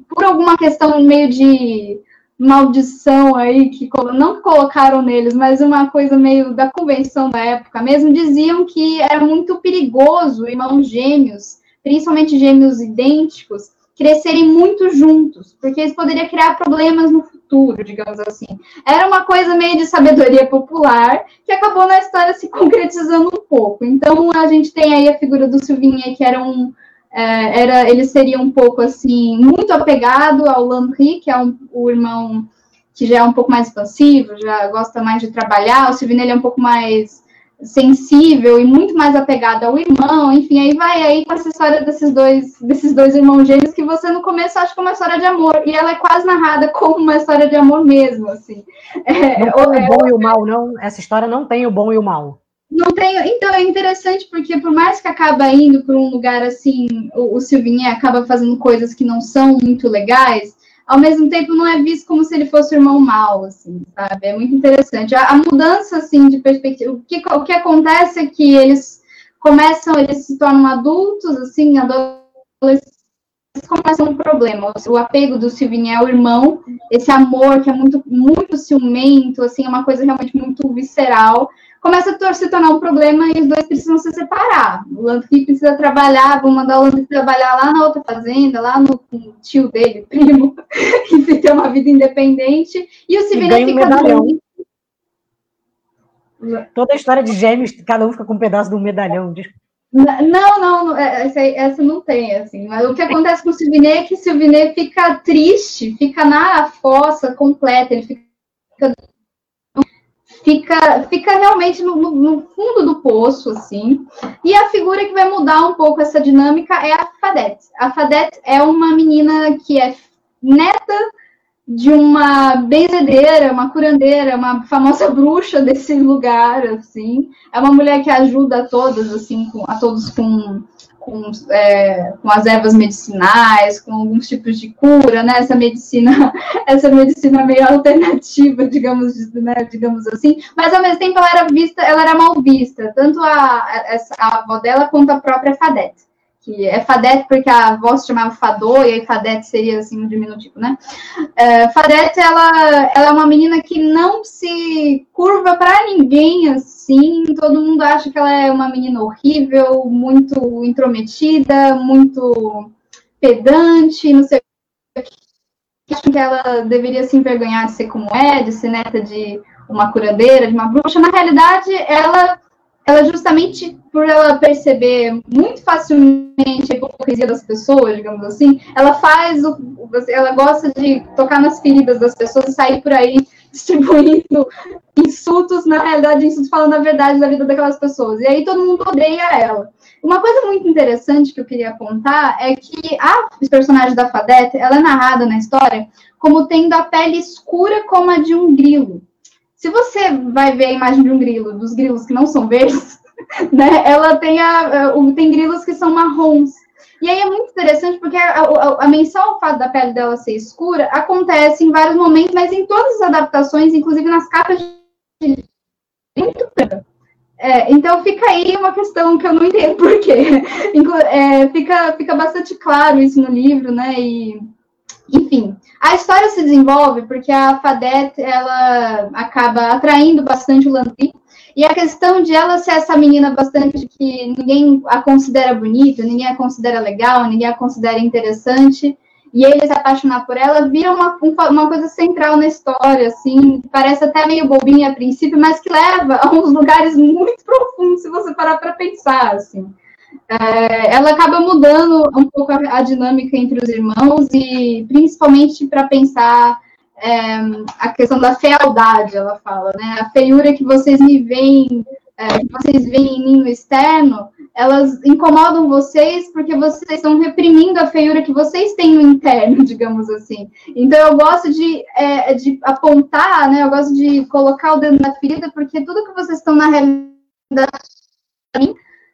por alguma questão meio de maldição aí, que não colocaram neles, mas uma coisa meio da convenção da época mesmo, diziam que era muito perigoso irmãos gêmeos, principalmente gêmeos idênticos, crescerem muito juntos, porque isso poderia criar problemas no futuro, digamos assim. Era uma coisa meio de sabedoria popular que acabou na história se concretizando um pouco. Então a gente tem aí a figura do Silvinha, que era um. É, era, ele seria um pouco assim, muito apegado ao Landry, que é um, o irmão que já é um pouco mais expansivo, já gosta mais de trabalhar. O Silvinha ele é um pouco mais sensível e muito mais apegada ao irmão, enfim, aí vai aí com essa história desses dois, desses dois irmãos gêmeos que você no começo acha que é uma história de amor, e ela é quase narrada como uma história de amor mesmo, assim. É, não tem é, o bom e o mal, não, essa história não tem o bom e o mal. Não tem, então é interessante porque por mais que acaba indo para um lugar assim, o, o Silvinha acaba fazendo coisas que não são muito legais, ao mesmo tempo não é visto como se ele fosse o irmão mau, assim, sabe? É muito interessante. A, a, mudança, assim, de perspectiva, o que, o que acontece é que eles começam, eles se tornam adultos, assim, adolescentes, começam um problema. O apego do Silvinho ao irmão, esse amor que é muito, muito ciumento, assim, é uma coisa realmente muito visceral, começa a se tornar um problema e os dois precisam se separar. O Landry precisa trabalhar, vão mandar o Landry trabalhar lá na outra fazenda, lá no, no tio dele, primo, que tem uma vida independente, e o Sivine fica medalhão. Toda a história de gêmeos, cada um fica com um pedaço de um medalhão. Não, não, é, essa, essa não tem, assim. Mas o que acontece com o Silvine é que o Silvine fica triste, fica na fossa completa, ele fica fica, fica realmente no, no, fundo do poço, assim. E a figura que vai mudar um pouco essa dinâmica é a Fadette. A Fadette é uma menina que é neta de uma benzedeira, uma curandeira, uma famosa bruxa desse lugar, assim. É uma mulher que ajuda a todas, assim, com, a todos com com, é, com as ervas medicinais, com alguns tipos de cura, né? Essa medicina, essa medicina meio alternativa, digamos, né? digamos assim. Mas ao mesmo tempo ela era vista, ela era mal vista, tanto a, a, a avó dela quanto a própria Fadette que é Fadete porque a avó se chamava Fadô, e aí Fadete seria assim um diminutivo, né? É, Fadete, ela, ela é uma menina que não se curva para ninguém, assim, todo mundo acha que ela é uma menina horrível, muito intrometida, muito pedante, não sei acho que ela deveria se envergonhar de ser como é, de ser neta de uma curadeira, de uma bruxa. Na realidade, ela ela justamente por ela perceber muito facilmente a hipocrisia das pessoas, digamos assim, ela faz o, ela gosta de tocar nas feridas das pessoas e sair por aí distribuindo insultos, na realidade, insultos falando a verdade da vida daquelas pessoas. E aí todo mundo odeia ela. Uma coisa muito interessante que eu queria apontar é que a personagem da Fadette, ela é narrada na história como tendo a pele escura como a de um grilo. Se você vai ver a imagem de um grilo, dos grilos que não são verdes, né, ela tem, a, tem grilos que são marrons. E aí é muito interessante porque a, a, a, menção ao fato da pele dela ser escura acontece em vários momentos, mas em todas as adaptações, inclusive nas capas de. Muito é, então fica aí uma questão que eu não entendo por quê. É, fica, fica bastante claro isso no livro, né? E enfim, a história se desenvolve porque a Fadette, ela acaba atraindo bastante o Landry, e a questão de ela ser essa menina bastante que ninguém a considera bonita, ninguém a considera legal, ninguém a considera interessante, e ele se apaixonar por ela, vira uma, uma coisa central na história, assim, parece até meio bobinha a princípio, mas que leva a uns lugares muito profundos, se você parar para pensar, assim é, ela acaba mudando um pouco a, a, dinâmica entre os irmãos e principalmente para pensar é, a questão da fealdade, ela fala, né? A feiura que vocês me veem, é, que vocês veem em mim no externo, elas incomodam vocês porque vocês estão reprimindo a feiura que vocês têm no interno, digamos assim. Então eu gosto de, é, de apontar, né? Eu gosto de colocar o dedo na ferida porque tudo que vocês estão na realidade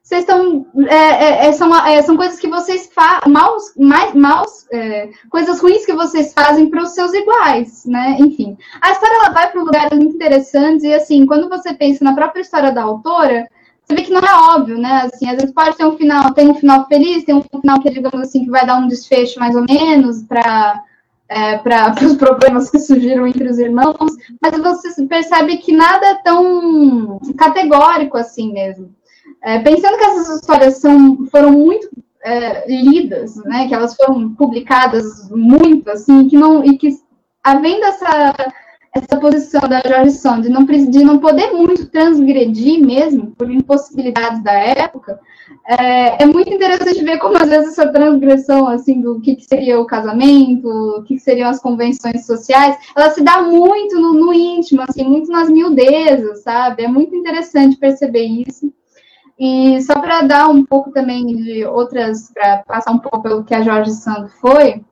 vocês estão. É, é, é, são, é, são coisas que vocês fazem, maus, mais, maus, é, coisas ruins que vocês fazem para os seus iguais, né? Enfim. A história ela vai para lugares muito interessantes, e assim, quando você pensa na própria história da autora, você vê que não é óbvio, né? Assim, às vezes pode ter um final, tem um final feliz, tem um final que, digamos assim, que vai dar um desfecho mais ou menos para é, para os problemas que surgiram entre os irmãos, mas você percebe que nada é tão categórico assim mesmo. É, pensando que essas histórias são, foram muito é, lidas, né, que elas foram publicadas muito, assim, que não, e que havendo essa, essa posição da Jorge Sand de não, de não poder muito transgredir mesmo, por impossibilidades da época, é, é, muito interessante ver como, às vezes, essa transgressão, assim, do que, que seria o casamento, o que, que, seriam as convenções sociais, ela se dá muito no, no íntimo, assim, muito nas miudezas, sabe? É muito interessante perceber isso. E só para dar um pouco também de outras, para passar um pouco pelo que a Jorge Sand foi,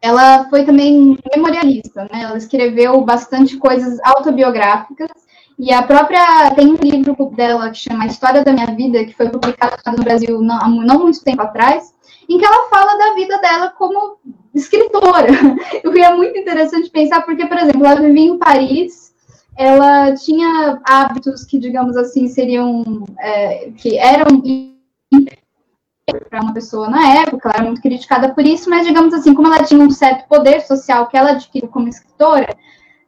ela foi também memorialista, né? Ela escreveu bastante coisas autobiográficas e a própria tem um livro dela que chama História da Minha Vida que foi publicado no Brasil não, não muito tempo atrás, em que ela fala da vida dela como escritora. Eu é muito interessante pensar porque, por exemplo, ela vivia em Paris, ela tinha hábitos que, digamos assim, seriam é, que eram para uma pessoa na época, ela era muito criticada por isso, mas digamos assim, como ela tinha um certo poder social que ela adquiriu como escritora,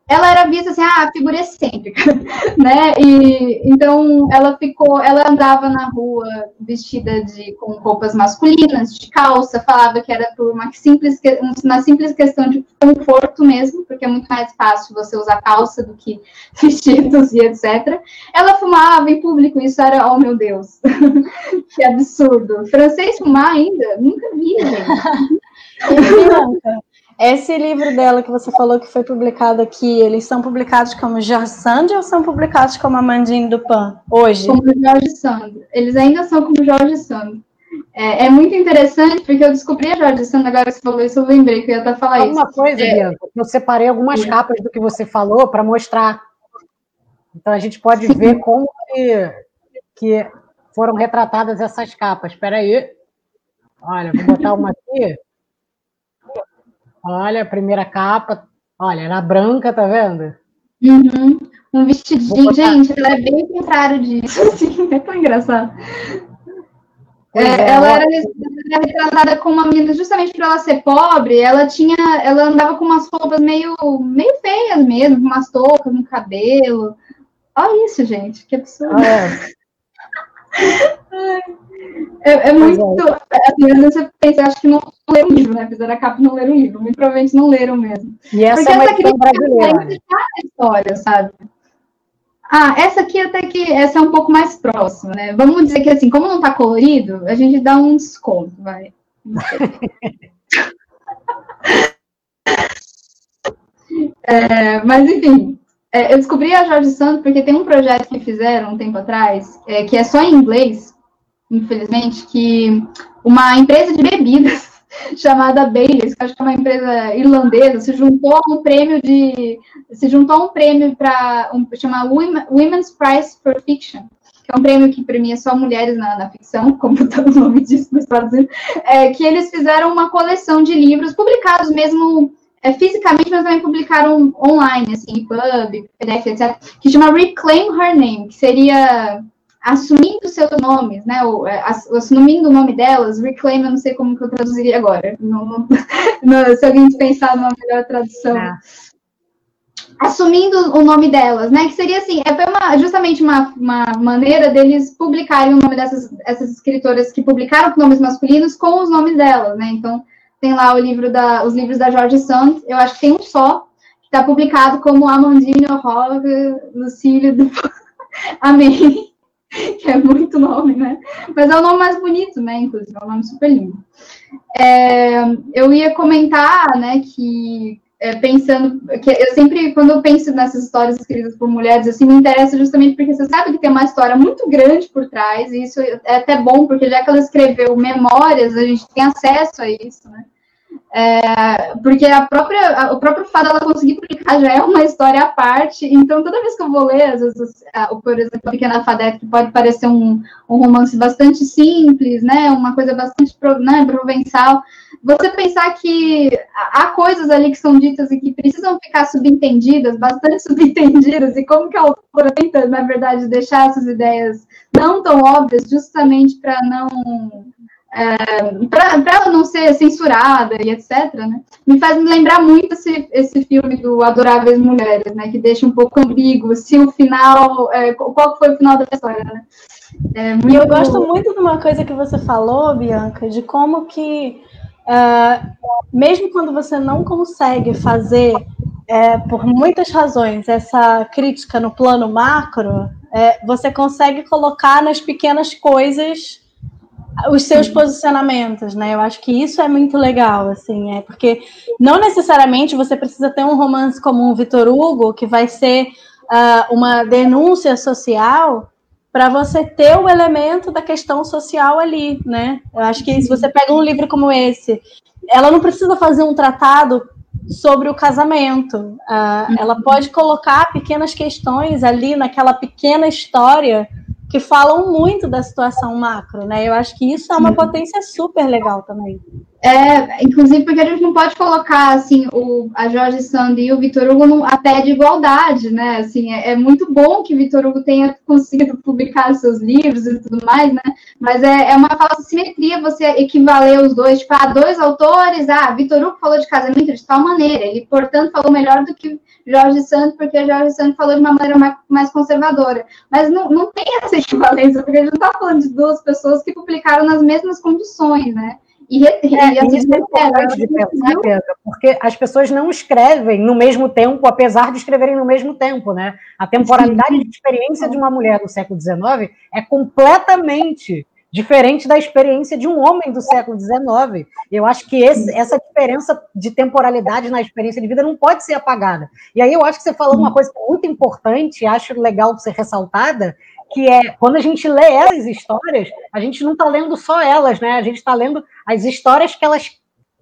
ela era vista assim, ah, figura excêntrica, né? E então ela ficou, ela andava na rua vestida de com roupas masculinas, de calça, falava que era por uma simples uma simples questão de conforto mesmo, porque é muito mais fácil você usar calça do que vestidos e etc. Ela fumava em público, isso era, oh meu Deus, que absurdo. Francês fumar ainda? Nunca vi, gente. Esse livro dela que você falou que foi publicado aqui, eles são publicados como Jorge Sand ou são publicados como Amandine Dupin hoje? Como Jorge Sand. Eles ainda são como Jorge Sand. É, é, muito interessante, porque eu descobri a Jorge Sand, agora que você falou isso, eu lembrei que eu ia até falar Alguma isso. Uma coisa, é, Bianca, eu separei algumas sim. capas do que você falou para mostrar. Então a gente pode sim. ver como que, que foram retratadas essas capas. Espera aí. Olha, vou botar uma aqui. Olha, a primeira capa. Olha, era branca, tá vendo? Uhum. Um vestidinho. Gente, ela é bem contrário disso. Assim, é tão engraçado. É, é, ela era retratada como uma menina justamente por ela ser pobre. Ela tinha, ela andava com umas roupas meio, meio feias mesmo, com umas toucas no cabelo. Olha isso, gente, que absurdo. Ah, é. É, é muito. É. Assim, você pensa, acho que não leram o livro, né? Fizeram a capa e não leram o livro. Muito provavelmente não leram mesmo. E essa Porque é uma essa crítica brasileira. Né? a história, sabe? Ah, essa aqui até que essa é um pouco mais próxima, né? Vamos dizer que assim, como não tá colorido, a gente dá um desconto, vai. é, mas enfim, é, eu descobri a Jorge Santos porque tem um projeto que fizeram um tempo atrás, é, que é só em inglês, infelizmente, que uma empresa de bebidas chamada Baileys, que acho que é uma empresa irlandesa, se juntou a um prêmio de se juntou a um prêmio para um chama Women's Prize for Fiction, que é um prêmio que premia só mulheres na, na ficção, como tá o nome disso no Estados é, que eles fizeram uma coleção de livros publicados mesmo é, fisicamente, mas também publicaram online, assim, pub, PDF, etc., que chama Reclaim Her Name, que seria assumindo seus nomes, né? Ou, é, assumindo o nome delas, reclaim, eu não sei como que eu traduziria agora. Não, não, não, se alguém pensar numa melhor tradução. Ah. Assumindo o nome delas, né? Que seria assim, é uma, justamente uma, uma maneira deles publicarem o nome dessas essas escritoras que publicaram com nomes masculinos com os nomes delas, né? Então, tem lá o livro da, os livros da George Sand, eu acho que tem um só, que está publicado como Amandine Horror, Lucílio do... Amém. que é muito nome, né? Mas é o nome mais bonito, né? Inclusive, é um nome super lindo. É, eu ia comentar, né, que é, pensando que eu sempre, quando eu penso nessas histórias escritas por mulheres, assim, me interessa justamente porque você sabe que tem uma história muito grande por trás, e isso é até bom, porque já que ela escreveu memórias, a gente tem acesso a isso, né? É, porque a própria, a, o próprio fato dela conseguir publicar já é uma história à parte, então toda vez que eu vou ler, às vezes, a, por exemplo, a Pequena Fadette, que pode parecer um, um romance bastante simples, né, uma coisa bastante né, provençal, você pensar que há coisas ali que são ditas e que precisam ficar subentendidas, bastante subentendidas, e como que a autora tenta, na verdade, deixar essas ideias não tão óbvias, justamente para não é, para ela não ser censurada e etc., né? Me faz lembrar muito esse, esse filme do Adoráveis Mulheres, né? Que deixa um pouco ambíguo se o final, é, qual foi o final da história, né? É. E eu gosto muito de uma coisa que você falou, Bianca, de como que, uh, mesmo quando você não consegue fazer é, por muitas razões, essa crítica no plano macro, é, você consegue colocar nas pequenas coisas os seus posicionamentos, né? Eu acho que isso é muito legal, assim, é porque não necessariamente você precisa ter um romance como o Vitor Hugo, que vai ser uh, uma denúncia social, para você ter o elemento da questão social ali, né? Eu acho que se você pega um livro como esse, ela não precisa fazer um tratado sobre o casamento. Uh, ela pode colocar pequenas questões ali naquela pequena história que falam muito da situação macro, né? Eu acho que isso é uma potência super legal também. É, inclusive porque a gente não pode colocar assim o, a Jorge Sand e o Vitor Hugo num, a pé de igualdade, né? Assim, é, é muito bom que Vitor Hugo tenha conseguido publicar seus livros e tudo mais, né? Mas é, é uma falsa simetria você equivaler os dois, tipo, ah, dois autores, ah, Vitor Hugo falou de casamento de tal maneira, ele, portanto, falou melhor do que Jorge Santos, porque Jorge Santos falou de uma maneira mais, mais conservadora. Mas não, não tem essa equivalência, porque a gente não está falando de duas pessoas que publicaram nas mesmas condições, né? E, e, é, e isso é importante de pensar, Pedro, porque as pessoas não escrevem no mesmo tempo, apesar de escreverem no mesmo tempo, né? A temporalidade de experiência de uma mulher do século XIX é completamente diferente da experiência de um homem do século XIX. Eu acho que esse, essa diferença de temporalidade na experiência de vida não pode ser apagada. E aí eu acho que você falou uma coisa muito importante, acho legal ser ressaltada, que é quando a gente lê essas histórias, a gente não está lendo só elas, né? A gente está lendo as histórias que elas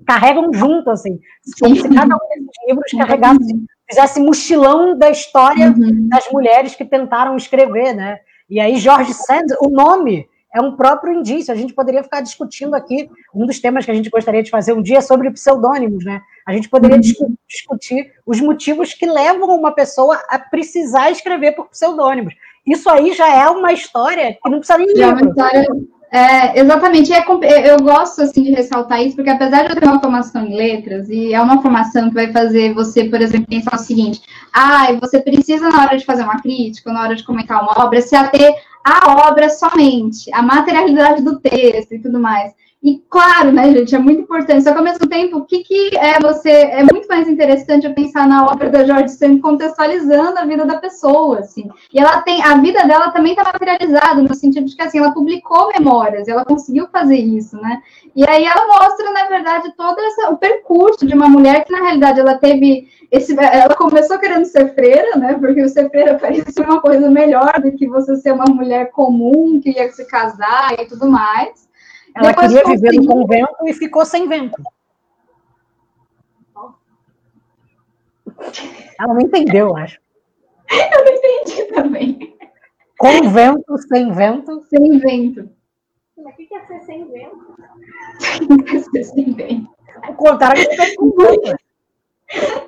carregam junto, assim, como se cada um desses livros carregasse, fizesse mochilão da história uhum. das mulheres que tentaram escrever, né? E aí George Sand, o nome é um próprio indício. A gente poderia ficar discutindo aqui, um dos temas que a gente gostaria de fazer um dia é sobre pseudônimos, né? A gente poderia uhum. discutir os motivos que levam uma pessoa a precisar escrever por pseudônimos. Isso aí já é uma história que não precisa nem livro. É uma história é, exatamente, é, eu gosto assim de ressaltar isso, porque apesar de eu ter uma formação em letras, e é uma formação que vai fazer você, por exemplo, pensar o seguinte: ah, você precisa, na hora de fazer uma crítica, na hora de comentar uma obra, se ater à obra somente, a materialidade do texto e tudo mais. E claro, né, gente, é muito importante. Só que ao mesmo tempo, o que, que é você. É muito mais interessante pensar na obra da George Sand contextualizando a vida da pessoa, assim. E ela tem. A vida dela também está materializada, no sentido de que assim, ela publicou memórias, ela conseguiu fazer isso, né? E aí ela mostra, na verdade, todo essa, o percurso de uma mulher que, na realidade, ela teve. Esse, ela começou querendo ser freira, né? Porque o ser freira parecia uma coisa melhor do que você ser uma mulher comum que ia se casar e tudo mais. Ela Depois queria viver no convento e ficou sem vento. Ela não entendeu, acho. Eu não entendi também. Convento sem vento? Sem vento. Mas o que é ser sem vento? O que é ser sem vento? O contrário é com vento.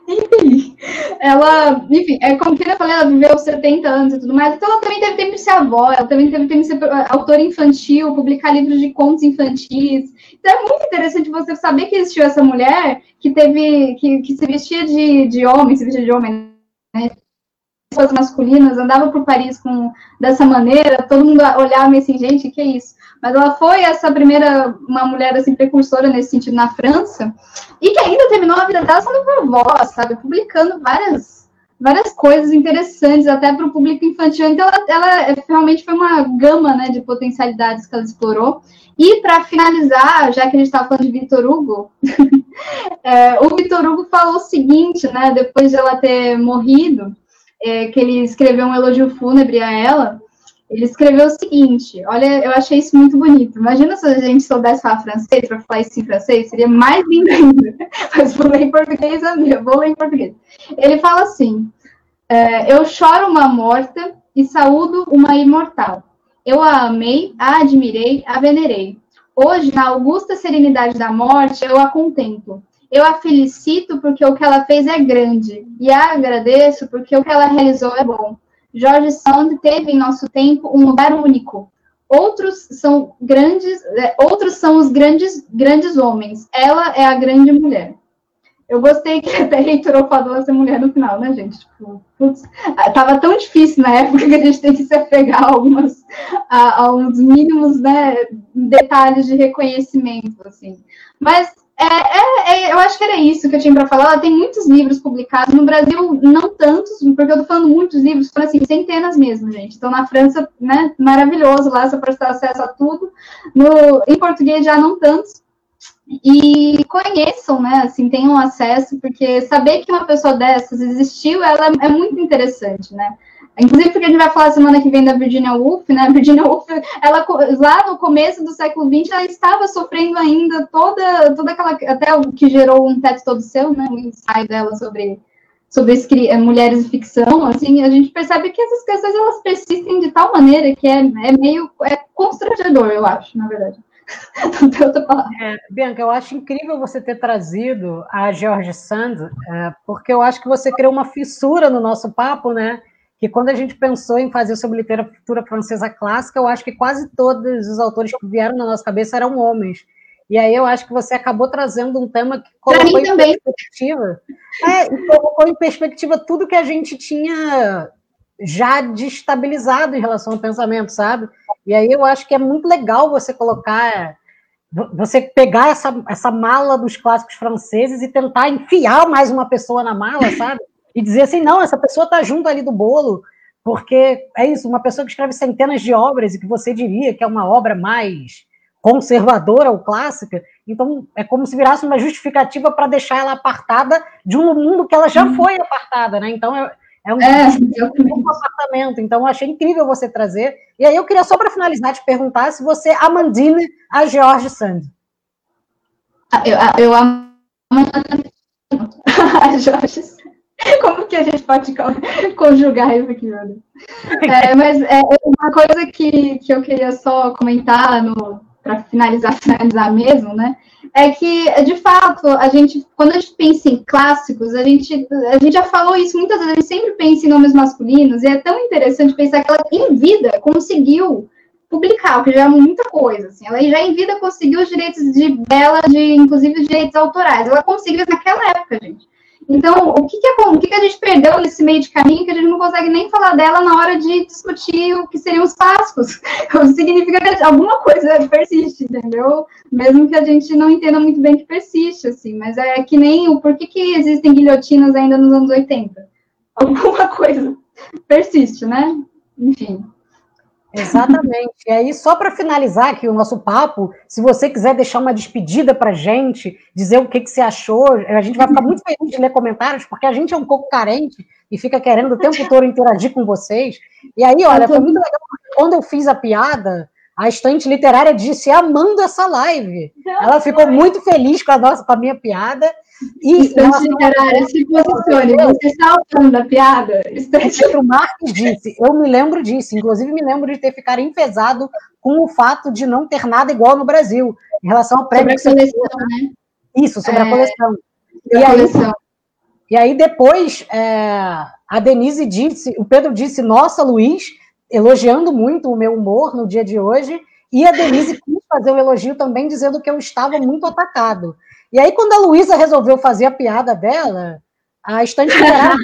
Enfim, ela, enfim, é como que eu falei, ela viveu 70 anos e tudo mais, então ela também teve tempo de ser avó, ela também teve tempo de ser autora infantil, publicar livros de contos infantis. Então é muito interessante você saber que existiu essa mulher que teve, que, que se vestia de, de homem, se vestia de homem, né? Pessoas masculinas, andava por Paris com dessa maneira, todo mundo olhava assim, gente, que é isso? Mas ela foi essa primeira, uma mulher assim, precursora nesse sentido na França, e que ainda terminou a vida dela sendo vovó, sabe? Publicando várias, várias coisas interessantes, até para o público infantil. Então, ela, ela, realmente foi uma gama né, de potencialidades que ela explorou. E para finalizar, já que a gente estava falando de Vitor Hugo, é, o Vitor Hugo falou o seguinte, né, depois de ela ter morrido, é, que ele escreveu um elogio fúnebre a ela, ele escreveu o seguinte: olha, eu achei isso muito bonito. Imagina se a gente soubesse falar francês, para falar isso em francês, seria mais lindo ainda. Mas vou ler em português, amiga, vou ler em português. Ele fala assim: é, Eu choro uma morta e saúdo uma imortal. Eu a amei, a admirei, a venerei. Hoje, na augusta serenidade da morte, eu a contemplo. Eu a felicito porque o que ela fez é grande, e a agradeço porque o que ela realizou é bom. George Sand teve em nosso tempo um lugar único. Outros são grandes, é, outros são os grandes, grandes homens. Ela é a grande mulher. Eu gostei que até reitorou falou essa mulher no final, né, gente? Tipo, putz, tava tão difícil na época que a gente tem que se apegar a, algumas, a, a mínimos né, detalhes de reconhecimento, assim. Mas É, é, é, eu acho que era isso que eu tinha para falar. Ela tem muitos livros publicados. No Brasil, não tantos, porque eu tô falando muitos livros, foram assim, centenas mesmo, gente. Então, na França, né, maravilhoso lá, você pode ter acesso a tudo. No, em português, já não tantos. E conheçam, né, assim, tenham acesso, porque saber que uma pessoa dessas existiu, ela é muito interessante, né. Inclusive, porque a gente vai falar semana que vem da Virginia Woolf, né? A Virginia Woolf, ela lá no começo do século XX, ela estava sofrendo ainda toda, toda aquela. Até o que gerou um teto todo seu, né? O ensaio dela sobre, sobre eh, mulheres e ficção. Assim, a gente percebe que essas questões elas persistem de tal maneira que é, é meio é constrangedor, eu acho, na verdade. É, Bianca, eu acho incrível você ter trazido a George Sand, é, porque eu acho que você criou uma fissura no nosso papo, né? Que quando a gente pensou em fazer sobre literatura francesa clássica, eu acho que quase todos os autores que vieram na nossa cabeça eram homens. E aí eu acho que você acabou trazendo um tema que colocou em também. perspectiva. É, e colocou em perspectiva tudo que a gente tinha já destabilizado em relação ao pensamento, sabe? E aí eu acho que é muito legal você colocar, você pegar essa, essa mala dos clássicos franceses e tentar enfiar mais uma pessoa na mala, sabe? E dizer assim, não, essa pessoa está junto ali do bolo, porque é isso, uma pessoa que escreve centenas de obras e que você diria que é uma obra mais conservadora ou clássica, então é como se virasse uma justificativa para deixar ela apartada de um mundo que ela já uhum. foi apartada, né? Então é, é um, é, um apartamento. Então eu achei incrível você trazer. E aí eu queria só para finalizar te perguntar se você amandine a George Sand. Ah, eu, eu amo a George Sand. Como que a gente pode conjugar isso aqui, meu É, mas é uma coisa que, que eu queria só comentar para finalizar, finalizar mesmo, né? É que, de fato, a gente, quando a gente pensa em clássicos, a gente, a gente já falou isso muitas vezes, a gente sempre pensa em nomes masculinos, e é tão interessante pensar que ela, em vida, conseguiu publicar, o que já é muita coisa. Assim. Ela já em vida conseguiu os direitos de dela, de, inclusive os direitos autorais. Ela conseguiu naquela época, gente. Então, o que, que, é, o que, que a gente perdeu nesse meio de caminho que a gente não consegue nem falar dela na hora de discutir o que seriam os clássicos? Significa que alguma coisa persiste, entendeu? Mesmo que a gente não entenda muito bem que persiste, assim. Mas é que nem o porquê que existem guilhotinas ainda nos anos 80? Alguma coisa persiste, né? Enfim. Exatamente. E aí, só para finalizar aqui o nosso papo, se você quiser deixar uma despedida para gente, dizer o que, que você achou, a gente vai ficar muito feliz de ler comentários, porque a gente é um pouco carente e fica querendo o tempo todo interagir com vocês. E aí, olha, foi muito legal, quando eu fiz a piada, a estante literária disse amando essa live. Ela ficou muito feliz com a nossa, com a minha piada. E estante literária, se posicione. Você está falando da piada? Estante... O Marcos disse, eu me lembro disso. Inclusive, me lembro de ter ficado enfesado com o fato de não ter nada igual no Brasil, em relação ao prêmio sobre a coleção, né? Isso, sobre é... a coleção. E, a aí, coleção. e aí, depois, é, a Denise disse, o Pedro disse, nossa, Luiz elogiando muito o meu humor no dia de hoje, e a Denise quis fazer o elogio também, dizendo que eu estava muito atacado. E aí, quando a Luísa resolveu fazer a piada dela, a estante liberada,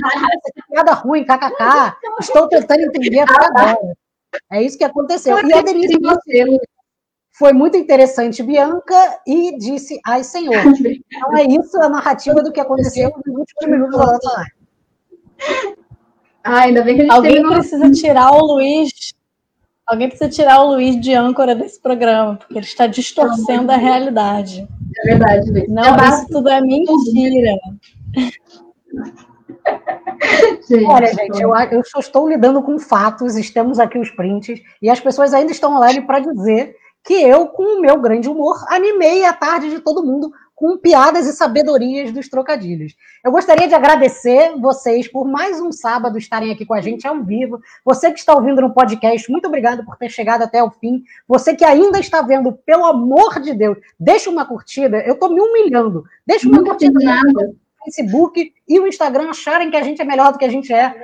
piada ruim, kkk, estou tentando entender até agora. É isso que aconteceu. E a Denise disse, foi muito interessante, Bianca, e disse, ai, senhor. Então é isso a narrativa do que aconteceu nos últimos minutos da nossa live. Ah, ainda bem que a gente Alguém precisa tirar o Luiz. Alguém precisa tirar o Luiz de âncora desse programa, porque ele está distorcendo a realidade. É verdade, Luiz. Não, é isso tudo é mentira. Gente, Olha, gente, eu, eu só estou lidando com fatos, estamos aqui os prints, e as pessoas ainda estão online para dizer que eu, com o meu grande humor, animei a tarde de todo mundo com piadas e sabedorias dos trocadilhos. Eu gostaria de agradecer vocês por mais um sábado estarem aqui com a gente ao vivo. Você que está ouvindo no podcast, muito obrigado por ter chegado até o fim. Você que ainda está vendo, pelo amor de Deus, deixa uma curtida. Eu estou me humilhando. Deixa uma Não curtida no Facebook e o Instagram acharem que a gente é melhor do que a gente é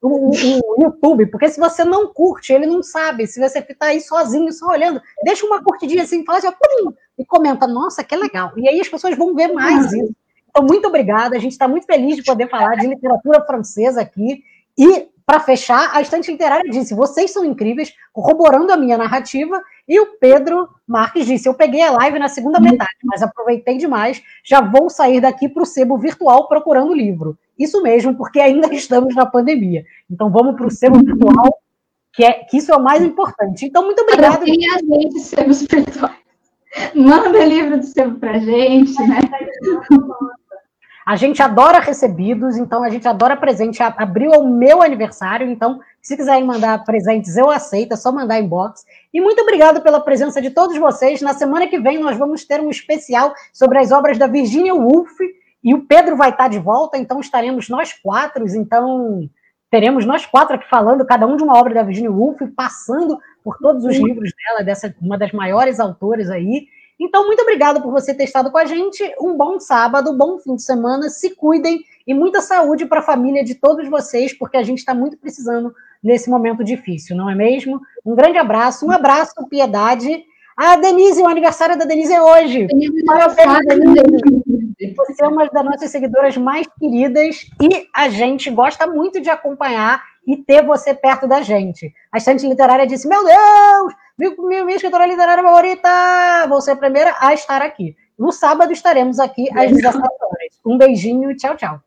o, o, YouTube, porque se você não curte, ele não sabe. Se você ficar aí sozinho, só olhando, deixa uma curtidinha assim, fala assim, pum, e comenta, nossa, que legal. E aí as pessoas vão ver mais isso. Então, muito obrigada. A gente está muito feliz de poder falar de literatura francesa aqui. E, para fechar, a estante literária disse: vocês são incríveis, corroborando a minha narrativa. E o Pedro Marques disse: Eu peguei a live na segunda metade, mas aproveitei demais. Já vou sair daqui para o sebo virtual procurando livro. Isso mesmo, porque ainda estamos na pandemia. Então vamos para o sebo virtual, que, é, que isso é o mais importante. Então, muito obrigada. E a gente, sebos virtuais. Manda livro do sebo para gente, né? A gente adora recebidos, então a gente adora presente. Abriu o meu aniversário, então se quiserem mandar presentes, eu aceito, é só mandar inbox. E muito obrigado pela presença de todos vocês. Na semana que vem nós vamos ter um especial sobre as obras da Virginia Woolf e o Pedro vai estar de volta, então estaremos nós quatro, então teremos nós quatro aqui falando cada um de uma obra da Virginia Woolf, passando por todos os livros dela, dessa uma das maiores autores aí. Então, muito obrigada por você ter estado com a gente. Um bom sábado, um bom fim de semana. Se cuidem e muita saúde para a família de todos vocês, porque a gente está muito precisando nesse momento difícil, não é mesmo? Um grande abraço, um abraço, piedade. A Denise, o aniversário da Denise é hoje. Parabéns, Denise. Você é uma das nossas seguidoras mais queridas e a gente gosta muito de acompanhar e ter você perto da gente. A estante literária disse: Meu Deus, minha, minha escritora literária favorita! Vou ser a primeira a estar aqui. No sábado estaremos aqui às 17 horas. Um beijinho, tchau, tchau.